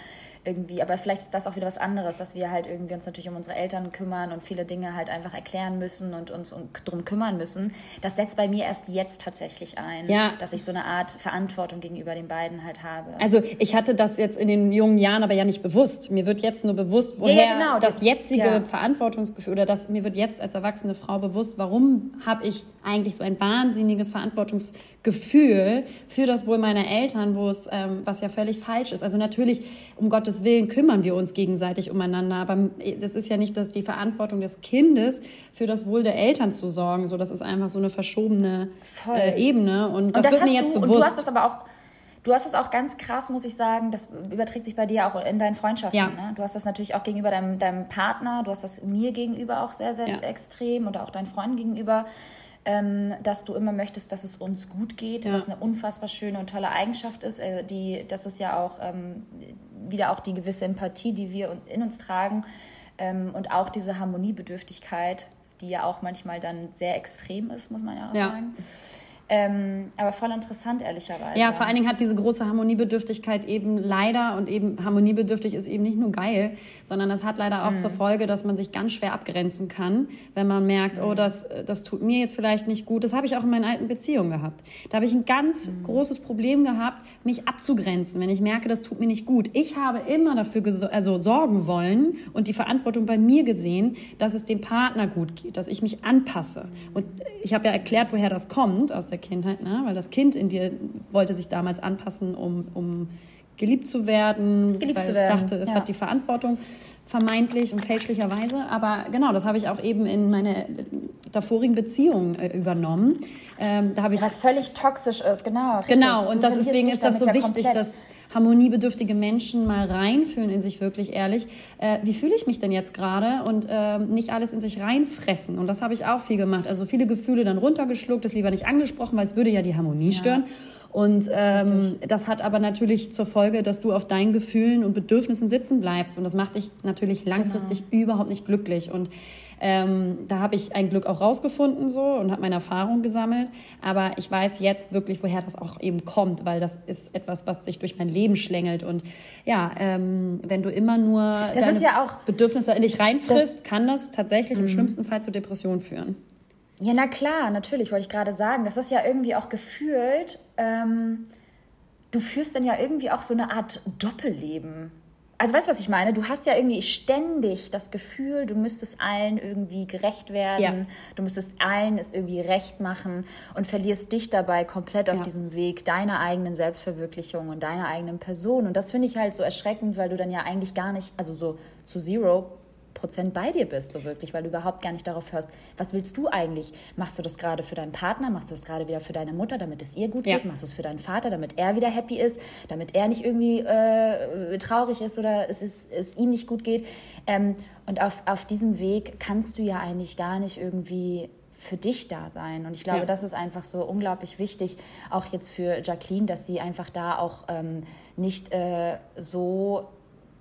B: irgendwie, aber vielleicht ist das auch wieder was anderes, dass wir halt irgendwie uns natürlich um unsere Eltern kümmern und viele Dinge halt einfach erklären müssen und uns um, drum kümmern müssen. Das setzt bei mir erst jetzt tatsächlich ein, ja. dass ich so eine Art Verantwortung gegenüber den beiden halt habe.
C: Also ich hatte das jetzt in den jungen Jahren aber ja nicht bewusst. Mir wird jetzt nur bewusst, woher ja, ja, genau. das jetzige. Verantwortungsgefühl oder das mir wird jetzt als erwachsene Frau bewusst, warum habe ich eigentlich so ein wahnsinniges Verantwortungsgefühl für das Wohl meiner Eltern, wo es ähm, was ja völlig falsch ist. Also natürlich um Gottes Gottes Willen kümmern wir uns gegenseitig umeinander. Aber das ist ja nicht dass die Verantwortung des Kindes, für das Wohl der Eltern zu sorgen. So, das ist einfach so eine verschobene äh, Ebene. Und das, und das wird mir jetzt
B: du,
C: bewusst. Und
B: du hast das aber auch. Du hast es auch ganz krass, muss ich sagen, das überträgt sich bei dir auch in deinen Freundschaften. Ja. Ne? Du hast das natürlich auch gegenüber deinem, deinem Partner, du hast das mir gegenüber auch sehr, sehr ja. extrem oder auch deinen Freunden gegenüber ähm, dass du immer möchtest, dass es uns gut geht, ja. was eine unfassbar schöne und tolle Eigenschaft ist. Äh, die, das ist ja auch ähm, wieder auch die gewisse Empathie, die wir in uns tragen ähm, und auch diese Harmoniebedürftigkeit, die ja auch manchmal dann sehr extrem ist, muss man ja auch ja. sagen. Ähm, aber voll interessant, ehrlicherweise.
C: Ja, vor allen Dingen hat diese große Harmoniebedürftigkeit eben leider und eben harmoniebedürftig ist eben nicht nur geil, sondern das hat leider auch mhm. zur Folge, dass man sich ganz schwer abgrenzen kann, wenn man merkt, oh, mhm. oh, das, das tut mir jetzt vielleicht nicht gut. Das habe ich auch in meinen alten Beziehungen gehabt. Da habe ich ein ganz mhm. großes Problem gehabt, mich abzugrenzen, wenn ich merke, das tut mir nicht gut. Ich habe immer dafür also sorgen wollen und die Verantwortung bei mir gesehen, dass es dem Partner gut geht, dass ich mich anpasse. Und ich habe ja erklärt, woher das kommt aus der Kindheit, ne? weil das Kind in dir wollte sich damals anpassen, um, um geliebt zu werden,
B: Geliebt
C: weil
B: zu
C: es
B: werden,
C: dachte, es
B: ja.
C: hat die Verantwortung vermeintlich und fälschlicherweise. Aber genau, das habe ich auch eben in meine davorigen Beziehungen äh, übernommen. Ähm, da habe ich
B: Was völlig toxisch ist, genau. richtig.
C: Genau, und das, deswegen ist das so
B: ja
C: wichtig,
B: komplett.
C: dass harmoniebedürftige Menschen mal reinfühlen in sich wirklich ehrlich. Äh, wie fühle ich mich denn jetzt gerade? Und ähm, nicht alles in sich reinfressen. Und das habe ich auch viel gemacht. Also viele Gefühle dann runtergeschluckt, das lieber nicht angesprochen, weil es würde ja die Harmonie stören. Und ähm, das hat aber natürlich zur Folge, dass du auf deinen Gefühlen und Bedürfnissen sitzen bleibst. Und das macht dich natürlich langfristig überhaupt nicht glücklich. Und ähm, da habe ich ein Glück auch rausgefunden so und habe meine Erfahrung gesammelt. Aber ich weiß jetzt wirklich, woher das auch eben kommt, weil das ist etwas, was sich durch mein Leben schlängelt. Und ja, ähm, wenn du immer nur
B: Das
C: deine
B: ist ja auch-
C: Bedürfnisse in dich reinfrisst, kann das tatsächlich im schlimmsten Fall zu Depressionen führen.
B: Ja, na klar, natürlich, wollte ich gerade sagen. Das ist ja irgendwie auch gefühlt, ähm, du führst dann ja irgendwie auch so eine Art Doppelleben. Also weißt du, was ich meine? Du hast ja irgendwie ständig das Gefühl, du müsstest allen irgendwie gerecht werden,
C: Ja.
B: du müsstest allen es irgendwie recht machen und verlierst dich dabei komplett auf
C: Ja.
B: diesem Weg deiner eigenen Selbstverwirklichung und deiner eigenen Person. Und das finde ich halt so erschreckend, weil du dann ja eigentlich gar nicht, also so zu Zero Prozent bei dir bist, so wirklich, weil du überhaupt gar nicht darauf hörst, was willst du eigentlich? Machst du das gerade für deinen Partner? Machst du das gerade wieder für deine Mutter, damit es ihr gut
C: Ja.
B: geht? Machst du es für deinen Vater, damit er wieder happy ist, damit er nicht irgendwie äh, traurig ist oder es, ist, es ihm nicht gut geht? Ähm, und auf, auf diesem Weg kannst du ja eigentlich gar nicht irgendwie für dich da sein. Und ich glaube,
C: Ja.
B: das ist einfach so unglaublich wichtig, auch jetzt für Jacqueline, dass sie einfach da auch ähm, nicht äh, so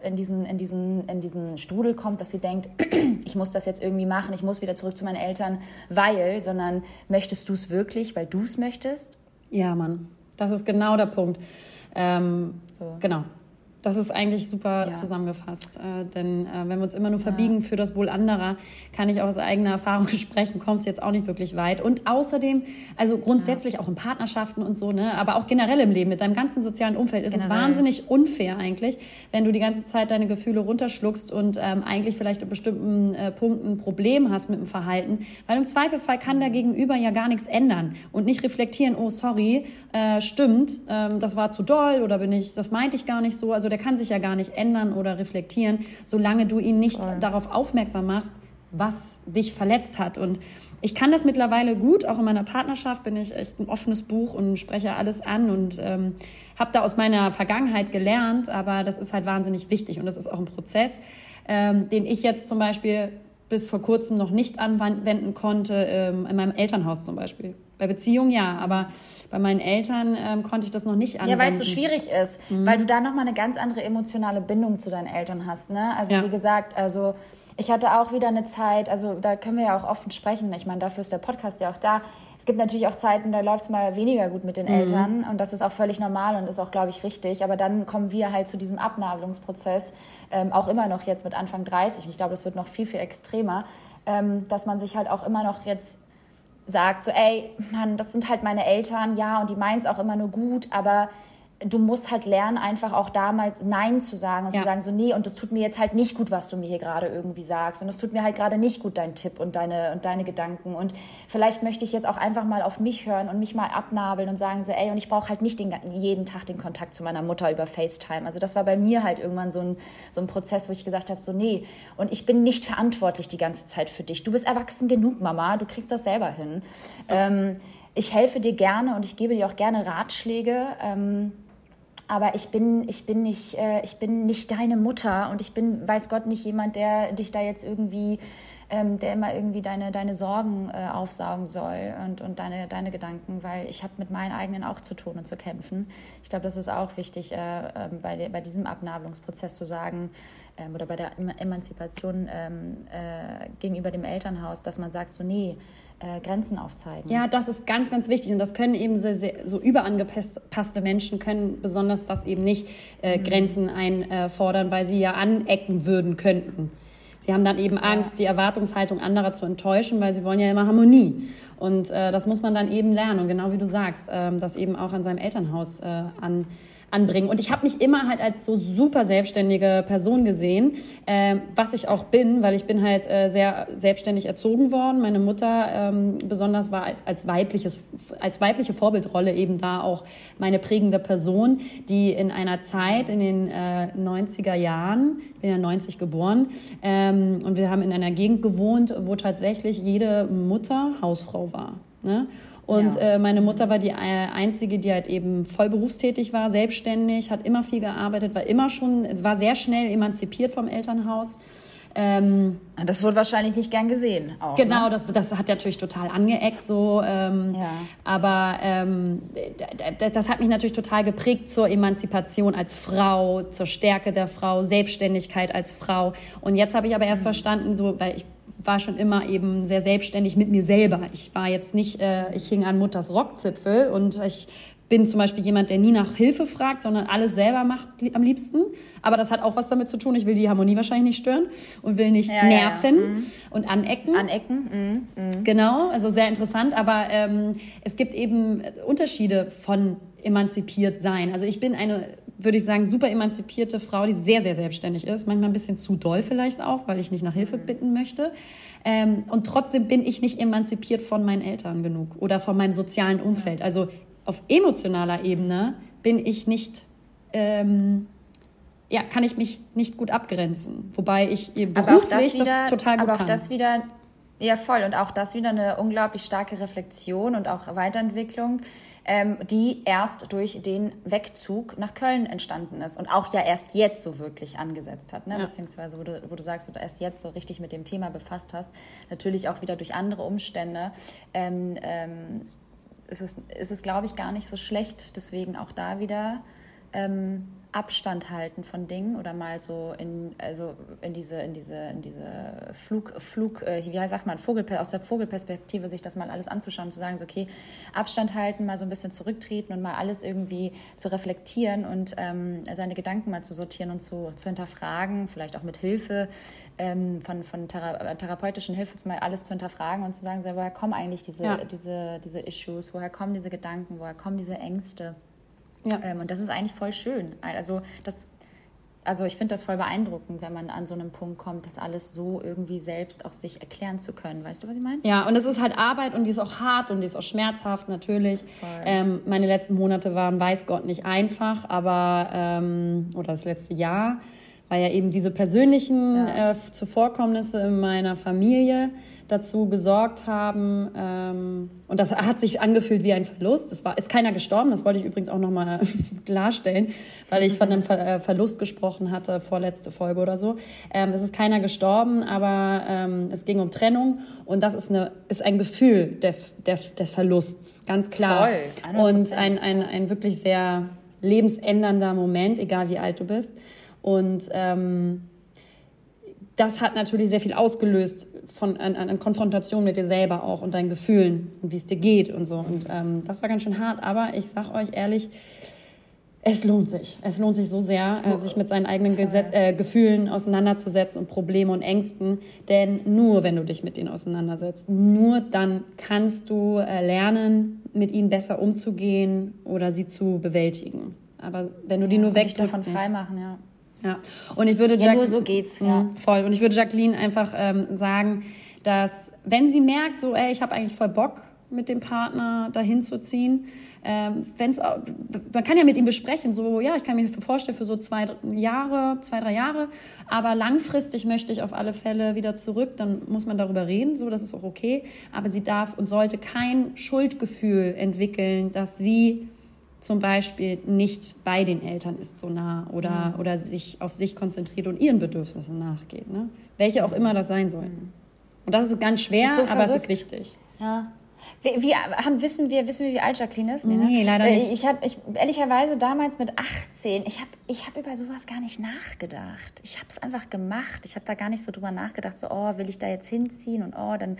B: in diesen, in, diesen, in diesen Strudel kommt, dass sie denkt, ich muss das jetzt irgendwie machen, ich muss wieder zurück zu meinen Eltern, weil, sondern möchtest du es wirklich, weil du es möchtest?
C: Ja, Mann, das ist genau der Punkt. Ähm,
B: So.
C: Genau. Das ist eigentlich super
B: Ja.
C: zusammengefasst. Äh, denn äh, wenn wir uns immer nur verbiegen für das Wohl anderer, kann ich aus eigener Erfahrung sprechen, kommst du jetzt auch nicht wirklich weit. Und außerdem, also grundsätzlich auch in Partnerschaften und so, ne, aber auch generell im Leben, mit deinem ganzen sozialen Umfeld, ist es
B: Generell.
C: wahnsinnig unfair eigentlich, wenn du die ganze Zeit deine Gefühle runterschluckst und ähm, eigentlich vielleicht in bestimmten äh, Punkten ein Problem hast mit dem Verhalten. Weil im Zweifelfall kann der Gegenüber ja gar nichts ändern und nicht reflektieren, oh sorry, äh, stimmt, ähm, das war zu doll oder bin ich, das meinte ich gar nicht so. Also der kann sich ja gar nicht ändern oder reflektieren, solange du ihn nicht darauf aufmerksam machst, was dich verletzt hat. Und ich kann das mittlerweile gut, auch in meiner Partnerschaft bin ich echt ein offenes Buch und spreche alles an und ähm, habe da aus meiner Vergangenheit gelernt, aber das ist halt wahnsinnig wichtig und das ist auch ein Prozess, ähm, den ich jetzt zum Beispiel bis vor kurzem noch nicht anwenden konnte, ähm, in meinem Elternhaus zum Beispiel. Bei Beziehungen ja, aber bei meinen Eltern ähm, konnte ich das noch nicht anwenden.
B: Ja, weil es so schwierig ist,
C: Mhm.
B: weil du da nochmal eine ganz andere emotionale Bindung zu deinen Eltern hast. Ne? Also
C: Ja.
B: wie gesagt, also ich hatte auch wieder eine Zeit, also da können wir ja auch offen sprechen. Ich meine, dafür ist der Podcast ja auch da. Es gibt natürlich auch Zeiten, da läuft es mal weniger gut mit
C: Mhm.
B: den Eltern und das ist auch völlig normal und ist auch, glaube ich, richtig. Aber dann kommen wir halt zu diesem Abnabelungsprozess, ähm, auch immer noch jetzt mit Anfang 30 und ich glaube, das wird noch viel, viel extremer, ähm, dass man sich halt auch immer noch jetzt sagt, so, ey, Mann, das sind halt meine Eltern, ja, und die meinen es auch immer nur gut, aber du musst halt lernen, einfach auch damals Nein zu sagen und
C: Ja.
B: zu sagen, so, nee, und das tut mir jetzt halt nicht gut, was du mir hier gerade irgendwie sagst. Und das tut mir halt gerade nicht gut, dein Tipp und deine, und deine Gedanken. Und vielleicht möchte ich jetzt auch einfach mal auf mich hören und mich mal abnabeln und sagen, so, ey, und ich brauche halt nicht den, jeden Tag den Kontakt zu meiner Mutter über FaceTime. Also das war bei mir halt irgendwann so ein, so ein Prozess, wo ich gesagt habe, so, nee, und ich bin nicht verantwortlich die ganze Zeit für dich. Du bist erwachsen genug, Mama, du kriegst das selber hin. Ähm, ich helfe dir gerne und ich gebe dir auch gerne Ratschläge. Ähm, aber ich bin, ich bin nicht, äh, ich bin nicht deine Mutter und ich bin, weiß Gott, nicht jemand, der dich da jetzt irgendwie, ähm, der immer irgendwie deine, deine Sorgen äh, aufsaugen soll und, und deine, deine Gedanken, weil ich habe mit meinen eigenen auch zu tun und zu kämpfen. Ich glaube, das ist auch wichtig, äh, ähm, bei, der, bei diesem Abnabelungsprozess zu sagen ähm, oder bei der Em- Emanzipation ähm, äh, gegenüber dem Elternhaus, dass man sagt, so nee, äh, Grenzen aufzeigen.
C: Ja, das ist ganz, ganz wichtig und das können eben so, so überangepasste Menschen können besonders das eben nicht äh, Grenzen einfordern, weil sie ja anecken würden könnten. Sie haben dann eben Angst, die Erwartungshaltung anderer zu enttäuschen, weil sie wollen ja immer Harmonie. Und äh, das muss man dann eben lernen. Und genau wie du sagst, ähm, das eben auch an seinem Elternhaus äh, an, anbringen. Und ich habe mich immer halt als so super selbstständige Person gesehen, äh, was ich auch bin, weil ich bin halt äh, sehr selbstständig erzogen worden. Meine Mutter ähm, besonders war als, als, weibliches, als weibliche Vorbildrolle eben da auch meine prägende Person, die in einer Zeit in den äh, 90er Jahren, ich bin ja 90 geboren, ähm, und wir haben in einer Gegend gewohnt, wo tatsächlich jede Mutter Hausfrau war. Ne? Und ja. äh, meine Mutter war die äh, einzige, die halt eben voll berufstätig war, selbstständig, hat immer viel gearbeitet, war immer schon, war sehr schnell emanzipiert vom Elternhaus.
B: Ähm, das wurde wahrscheinlich nicht gern gesehen. Auch,
C: genau, ne? das, das hat natürlich total angeeckt so. Ähm, ja. Aber ähm, das, das hat mich natürlich total geprägt zur Emanzipation als Frau, zur Stärke der Frau, Selbstständigkeit als Frau. Und jetzt habe ich aber erst mhm. verstanden, so, weil ich war schon immer eben sehr selbstständig mit mir selber. Ich war jetzt nicht, äh, ich hing an Mutters Rockzipfel und ich bin zum Beispiel jemand, der nie nach Hilfe fragt, sondern alles selber macht am liebsten. Aber das hat auch was damit zu tun. Ich will die Harmonie wahrscheinlich nicht stören und will nicht ja, nerven ja, ja. Mhm. und anecken.
B: Anecken.
C: Mhm. Mhm. Genau, also sehr interessant. Aber ähm, es gibt eben Unterschiede von emanzipiert sein. Also ich bin eine würde ich sagen, super emanzipierte Frau, die sehr, sehr selbstständig ist. Manchmal ein bisschen zu doll vielleicht auch, weil ich nicht nach Hilfe mhm. bitten möchte. Ähm, und trotzdem bin ich nicht emanzipiert von meinen Eltern genug oder von meinem sozialen Umfeld. Also auf emotionaler Ebene bin ich nicht, ähm, ja, kann ich mich nicht gut abgrenzen. Wobei ich beruflich das, wieder, das, total gut
B: aber
C: kann.
B: auch das wieder ja, voll. Und auch das wieder eine unglaublich starke Reflexion und auch Weiterentwicklung ähm, die erst durch den Wegzug nach Köln entstanden ist und auch ja erst jetzt so wirklich angesetzt hat, ne? Ja. beziehungsweise wo du, wo du sagst, du erst jetzt so richtig mit dem Thema befasst hast, natürlich auch wieder durch andere Umstände. Ähm, ähm, ist es, ist es glaube ich, gar nicht so schlecht. Deswegen auch da wieder ähm, Abstand halten von Dingen oder mal so in, also in diese, in diese, in diese Flug, Flug, äh, wie sagt man, Vogel, aus der Vogelperspektive sich das mal alles anzuschauen zu sagen, so, okay, Abstand halten, mal so ein bisschen zurücktreten und mal alles irgendwie zu reflektieren und ähm, seine Gedanken mal zu sortieren und zu, zu hinterfragen, vielleicht auch mit Hilfe ähm, von, von Thera therapeutischen Hilfe mal alles zu hinterfragen und zu sagen, so, woher kommen eigentlich diese, ja. diese, diese Issues, woher kommen diese Gedanken, woher kommen diese Ängste? Ja. Ähm, und das ist eigentlich voll schön. Also das also ich finde das voll beeindruckend, wenn man an so einem Punkt kommt, das alles so irgendwie selbst auch sich erklären zu können. Weißt du, was ich meine?
C: Ja, und es ist halt Arbeit und die ist auch hart und die ist auch schmerzhaft natürlich. Ähm, meine letzten Monate waren, weiß Gott, nicht einfach, aber, ähm, oder das letzte Jahr, weil ja eben diese persönlichen ja. äh, Zuvorkommnisse in meiner Familie dazu gesorgt haben. Ähm, und das hat sich angefühlt wie ein Verlust. Es war, ist keiner gestorben, das wollte ich übrigens auch nochmal klarstellen, weil ich von einem Ver äh, Verlust gesprochen hatte, vorletzte Folge oder so. Ähm, es ist keiner gestorben, aber ähm, es ging um Trennung und das ist, eine, ist ein Gefühl des, des, des Verlusts, ganz klar. Voll, und ein, ein, ein wirklich sehr lebensändernder Moment, egal wie alt du bist. Und ähm, das hat natürlich sehr viel ausgelöst von an, an Konfrontation mit dir selber auch und deinen Gefühlen und wie es dir geht und so. Und ähm, das war ganz schön hart, aber ich sag euch ehrlich, es lohnt sich. Es lohnt sich so sehr, äh, sich mit seinen eigenen Geset äh, Gefühlen auseinanderzusetzen und Problemen und Ängsten. Denn nur wenn du dich mit denen auseinandersetzt, nur dann kannst du äh, lernen, mit ihnen besser umzugehen oder sie zu bewältigen. Aber wenn du die nur wegdrückst,
B: davon frei machen, ja.
C: Ja, und ich würde
B: ja, nur so geht's, ja.
C: Mhm, voll. Und ich würde Jacqueline einfach ähm, sagen, dass wenn sie merkt, so, ey, ich habe eigentlich voll Bock, mit dem Partner dahin zu ziehen, ähm, wenn's, man kann ja mit ihm besprechen, so, ja, ich kann mir vorstellen für so zwei Jahre, zwei, drei Jahre, aber langfristig möchte ich auf alle Fälle wieder zurück, dann muss man darüber reden, so, das ist auch okay, aber sie darf und sollte kein Schuldgefühl entwickeln, dass sie zum Beispiel nicht bei den Eltern ist so nah oder, mhm. oder sich auf sich konzentriert und ihren Bedürfnissen nachgeht. Ne? Welche auch immer das sein sollen. Und das ist ganz schwer, ist so aber es ist wichtig.
B: Ja. Wie, wie, haben, wissen, wir, wissen wir, wie alt Jacqueline ist?
C: Nee, ne? nee leider nicht.
B: Ich habe ich, ehrlicherweise damals mit 18, ich habe ich hab über sowas gar nicht nachgedacht. Ich habe es einfach gemacht. Ich habe da gar nicht so drüber nachgedacht, so, oh, will ich da jetzt hinziehen und oh, dann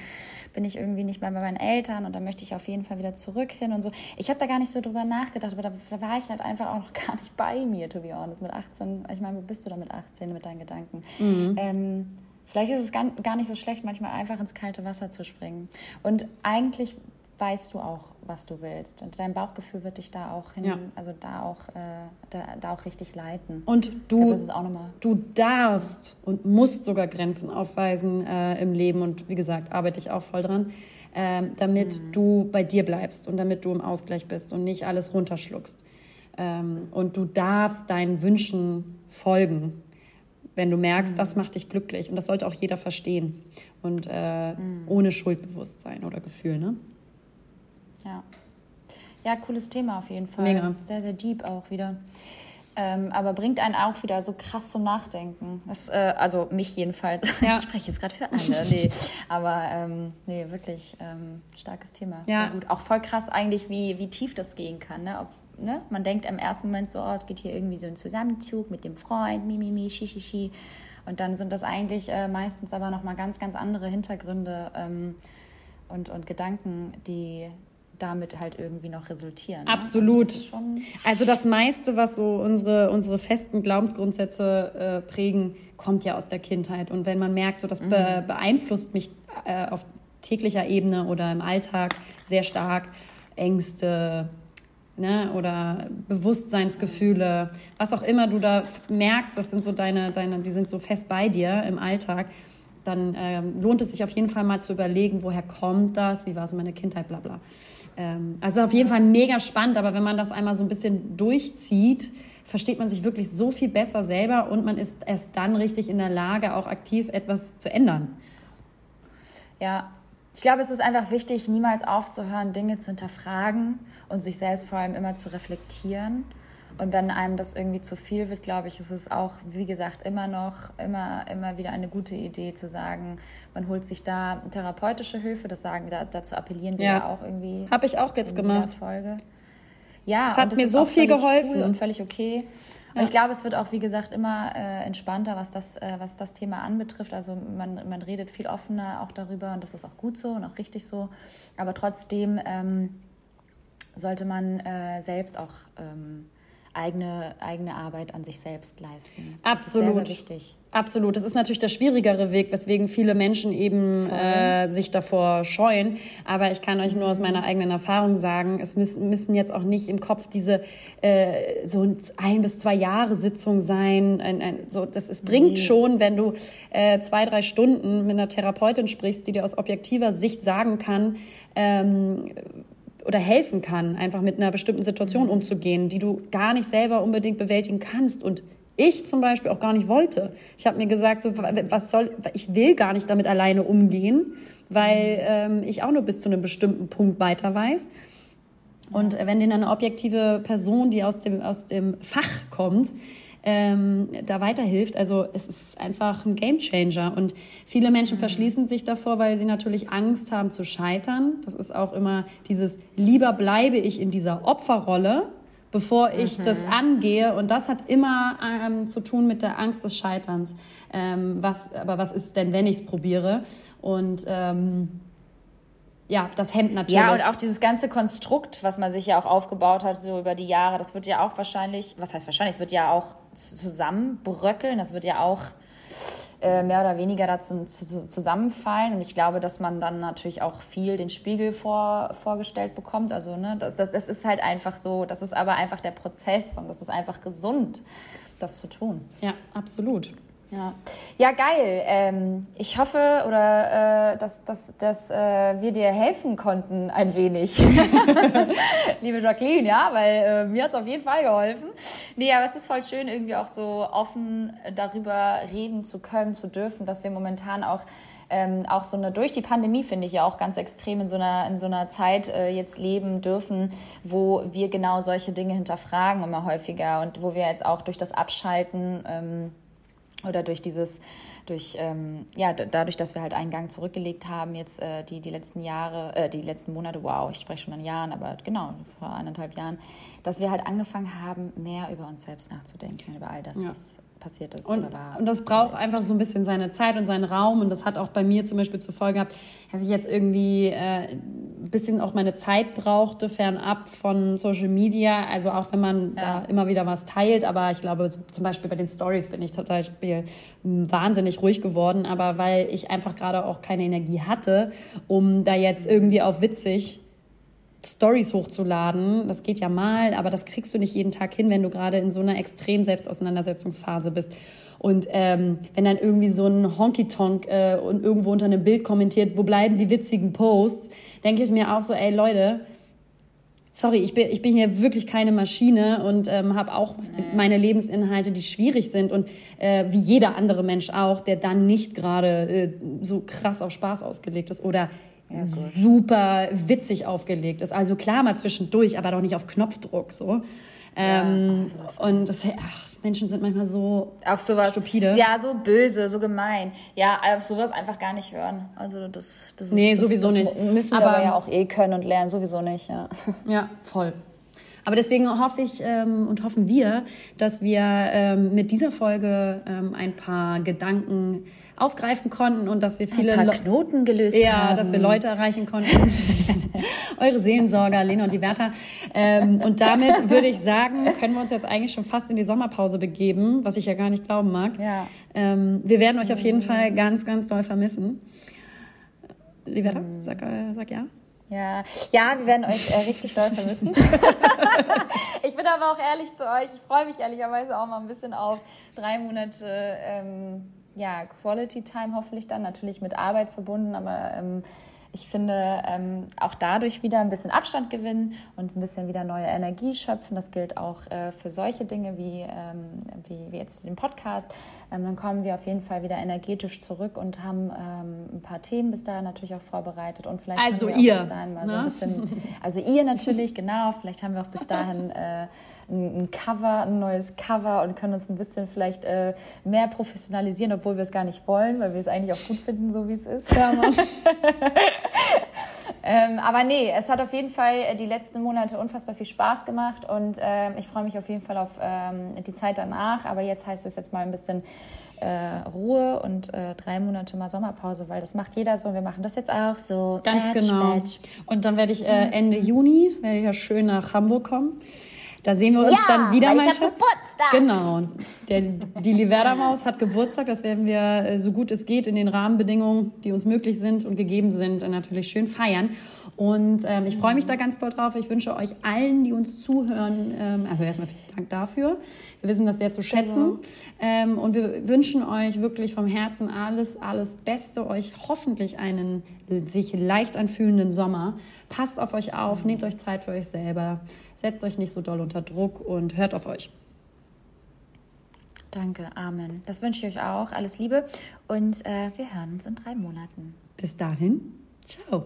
B: bin ich irgendwie nicht mehr bei meinen Eltern und dann möchte ich auf jeden Fall wieder zurück hin und so. Ich habe da gar nicht so drüber nachgedacht, aber da, da, war ich halt einfach auch noch gar nicht bei mir, to be honest. Mit 18, ich meine, wo bist du da mit 18 mit deinen Gedanken? Mhm. Ähm, Vielleicht ist es gar, nicht so schlecht, manchmal einfach ins kalte Wasser zu springen. Und eigentlich weißt du auch, was du willst. Und dein Bauchgefühl wird dich da auch hin, ja. also da auch, äh, da, da, auch richtig leiten.
C: Und du, du darfst und musst sogar Grenzen aufweisen äh, im Leben. Und wie gesagt, arbeite ich auch voll dran, äh, damit mhm. du bei dir bleibst und damit du im Ausgleich bist und nicht alles runterschluckst. Ähm, und du darfst deinen Wünschen folgen wenn du merkst, mhm. das macht dich glücklich. Und das sollte auch jeder verstehen. Und äh, mhm. ohne Schuldbewusstsein oder Gefühl, ne?
B: Ja. Ja, cooles Thema auf jeden Fall. Mega. Sehr, sehr deep auch wieder. Ähm, aber bringt einen auch wieder so krass zum Nachdenken. Das, äh, also mich jedenfalls. Ja. Ich spreche jetzt gerade für alle. Nee, aber ähm, nee, wirklich ähm, starkes Thema. Ja. Sehr gut. Auch voll krass eigentlich, wie, wie tief das gehen kann. Ne? Ob, ne? Man denkt im ersten Moment so, oh, es geht hier irgendwie so ein Zusammenzug mit dem Freund, mimimi, mi, mi, shi, Und dann sind das eigentlich äh, meistens aber nochmal ganz, ganz andere Hintergründe ähm, und, und Gedanken, die damit halt irgendwie noch resultieren.
C: Ne? Absolut. Also das, also das meiste, was so unsere, unsere festen Glaubensgrundsätze äh, prägen, kommt ja aus der Kindheit. Und wenn man merkt, so das mhm. be beeinflusst mich äh, auf täglicher Ebene oder im Alltag sehr stark, Ängste, ne, oder Bewusstseinsgefühle, was auch immer du da merkst, das sind so deine, deine, die sind so fest bei dir im Alltag, dann ähm, lohnt es sich auf jeden Fall mal zu überlegen, woher kommt das, wie war es in meiner Kindheit, bla bla. Ähm, also auf jeden Fall mega spannend, aber wenn man das einmal so ein bisschen durchzieht, versteht man sich wirklich so viel besser selber und man ist erst dann richtig in der Lage, auch aktiv etwas zu ändern.
B: Ja, ich glaube, es ist einfach wichtig, niemals aufzuhören, Dinge zu hinterfragen und sich selbst vor allem immer zu reflektieren. Und wenn einem das irgendwie zu viel wird, glaube ich, ist es auch, wie gesagt, immer noch, immer, immer wieder eine gute Idee zu sagen, man holt sich da therapeutische Hilfe, das sagen wir, dazu appellieren wir ja, ja auch irgendwie.
C: Habe ich auch jetzt gemacht.
B: Folge. Ja,
C: es hat mir so viel geholfen. Cool
B: und völlig okay. Und ja. ich glaube, es wird auch, wie gesagt, immer äh, entspannter, was das, äh, was das Thema anbetrifft. Also man, man redet viel offener auch darüber und das ist auch gut so und auch richtig so. Aber trotzdem ähm, sollte man äh, selbst auch ähm, eigene, eigene Arbeit an sich selbst leisten.
C: Absolut. sehr, sehr wichtig. Absolut. Das ist natürlich der schwierigere Weg, weswegen viele Menschen eben äh, sich davor scheuen. Aber ich kann euch nur aus meiner eigenen Erfahrung sagen, es müssen, müssen jetzt auch nicht im Kopf diese äh, so ein bis zwei Jahre Sitzung sein. Ein, ein, so, das es bringt nee. schon, wenn du äh, zwei, drei Stunden mit einer Therapeutin sprichst, die dir aus objektiver Sicht sagen kann, ähm, oder helfen kann, einfach mit einer bestimmten Situation mhm. umzugehen, die du gar nicht selber unbedingt bewältigen kannst und ich zum Beispiel auch gar nicht wollte. Ich habe mir gesagt, so, was soll, ich will gar nicht damit alleine umgehen, weil ähm, ich auch nur bis zu einem bestimmten Punkt weiter weiß. Und wenn dir eine objektive Person, die aus dem, aus dem Fach kommt, ähm, da weiterhilft. Also es ist einfach ein Gamechanger Und viele Menschen mhm. verschließen sich davor, weil sie natürlich Angst haben zu scheitern. Das ist auch immer dieses, lieber bleibe ich in dieser Opferrolle, bevor ich mhm. das angehe. Und das hat immer ähm, zu tun mit der Angst des Scheiterns. Ähm, was, aber was ist denn, wenn ich es probiere? Und ähm, ja, das hemmt natürlich.
B: Ja, und auch dieses ganze Konstrukt, was man sich ja auch aufgebaut hat, so über die Jahre, das wird ja auch wahrscheinlich, was heißt wahrscheinlich, es wird ja auch zusammenbröckeln, das wird ja auch äh, mehr oder weniger dazu zusammenfallen. Und ich glaube, dass man dann natürlich auch viel den Spiegel vor, vorgestellt bekommt. Also, ne, das, das, das ist halt einfach so, das ist aber einfach der Prozess und das ist einfach gesund, das zu tun.
C: Ja, absolut.
B: Ja, ja geil. Ähm, ich hoffe, oder äh, dass, dass, dass äh, wir dir helfen konnten ein wenig. Liebe Jacqueline, ja, weil äh, mir hat es auf jeden Fall geholfen. Nee, aber es ist voll schön, irgendwie auch so offen darüber reden zu können, zu dürfen, dass wir momentan auch ähm, auch so eine durch die Pandemie finde ich ja auch ganz extrem in so einer in so einer Zeit äh, jetzt leben dürfen, wo wir genau solche Dinge hinterfragen immer häufiger und wo wir jetzt auch durch das Abschalten ähm, oder durch dieses, durch, ähm, ja, dadurch, dass wir halt einen Gang zurückgelegt haben, jetzt äh, die, die letzten Jahre, äh, die letzten Monate, wow, ich spreche schon an Jahren, aber genau, vor anderthalb Jahren, dass wir halt angefangen haben, mehr über uns selbst nachzudenken, über all das, ja. was passiert ist.
C: Und, und das braucht einfach so ein bisschen seine Zeit und seinen Raum. Und das hat auch bei mir zum Beispiel zur Folge gehabt, dass ich jetzt irgendwie äh, ein bisschen auch meine Zeit brauchte, fernab von Social Media. Also auch wenn man ja. da immer wieder was teilt. Aber ich glaube, so, zum Beispiel bei den Stories bin ich total wahnsinnig ruhig geworden. Aber weil ich einfach gerade auch keine Energie hatte, um da jetzt irgendwie auf witzig Stories hochzuladen. Das geht ja mal, aber das kriegst du nicht jeden Tag hin, wenn du gerade in so einer extrem Selbstauseinandersetzungsphase bist. Und ähm, wenn dann irgendwie so ein Honky-Tonk äh, und irgendwo unter einem Bild kommentiert, wo bleiben die witzigen Posts, denke ich mir auch so, ey Leute, sorry, ich bin, ich bin hier wirklich keine Maschine und ähm, habe auch nee. meine Lebensinhalte, die schwierig sind und äh, wie jeder andere Mensch auch, der dann nicht gerade äh, so krass auf Spaß ausgelegt ist oder ja, super witzig aufgelegt ist. Also klar mal zwischendurch, aber doch nicht auf Knopfdruck so. Ähm, ja, und das, ach, Menschen sind manchmal so
B: auf sowas,
C: stupide.
B: Ja, so böse, so gemein. Ja, auf sowas einfach gar nicht hören. Also das, das
C: nee,
B: ist,
C: sowieso
B: das,
C: nicht.
B: Müssen aber, wir aber ja auch eh können und lernen, sowieso nicht. Ja,
C: ja voll. Aber deswegen hoffe ich ähm, und hoffen wir, dass wir ähm, mit dieser Folge ähm, ein paar Gedanken aufgreifen konnten und dass wir viele
B: ein paar Knoten gelöst
C: ja,
B: haben.
C: Ja, dass wir Leute erreichen konnten. Eure Seelensorger, Lena und die Bertha. Ähm, und damit würde ich sagen, können wir uns jetzt eigentlich schon fast in die Sommerpause begeben, was ich ja gar nicht glauben mag.
B: Ja.
C: Ähm, wir werden euch auf jeden Fall ganz, ganz doll vermissen. Liberta, sag, äh, sag ja.
B: Ja, ja, wir werden euch äh, richtig doll vermissen. ich bin aber auch ehrlich zu euch. Ich freue mich ehrlicherweise auch mal ein bisschen auf drei Monate ähm, ja, Quality Time hoffentlich dann, natürlich mit Arbeit verbunden, aber ähm, ich finde, ähm, auch dadurch wieder ein bisschen Abstand gewinnen und ein bisschen wieder neue Energie schöpfen. Das gilt auch äh, für solche Dinge wie, ähm, wie, wie, jetzt den Podcast. Ähm, dann kommen wir auf jeden Fall wieder energetisch zurück und haben ähm, ein paar Themen bis dahin natürlich auch vorbereitet. Und vielleicht
C: also ihr.
B: ne? so ein bisschen, also ihr natürlich, genau. Vielleicht haben wir auch bis dahin äh, ein, Cover, ein neues Cover und können uns ein bisschen vielleicht äh, mehr professionalisieren, obwohl wir es gar nicht wollen, weil wir es eigentlich auch gut finden, so wie es ist. Ja, ähm, aber nee, es hat auf jeden Fall äh, die letzten Monate unfassbar viel Spaß gemacht und ähm, ich freue mich auf jeden Fall auf ähm, die Zeit danach. Aber jetzt heißt es jetzt mal ein bisschen äh, Ruhe und äh, drei Monate mal Sommerpause, weil das macht jeder so. Wir machen das jetzt auch so.
C: Ganz Batch, genau. Batch. Und dann werde ich äh, Ende Juni werde ich ja schön nach Hamburg kommen. Da sehen wir uns ja, dann wieder, mein Schatz.
B: Geburtstag.
C: Genau. Der, die Liverda-Maus hat Geburtstag. Das werden wir, äh, so gut es geht, in den Rahmenbedingungen, die uns möglich sind und gegeben sind, natürlich schön feiern. Und ähm, ich freue mich da ganz doll drauf. Ich wünsche euch allen, die uns zuhören, ähm, also erstmal vielen Dank dafür. Wir wissen das sehr zu schätzen. Genau. Ähm, und wir wünschen euch wirklich vom Herzen alles, alles Beste. Euch hoffentlich einen sich leicht anfühlenden Sommer. Passt auf euch auf, nehmt euch Zeit für euch selber. Setzt euch nicht so doll unter Druck und hört auf euch.
B: Danke, Amen. Das wünsche ich euch auch. Alles Liebe und äh, wir hören uns in drei Monaten.
C: Bis dahin, ciao.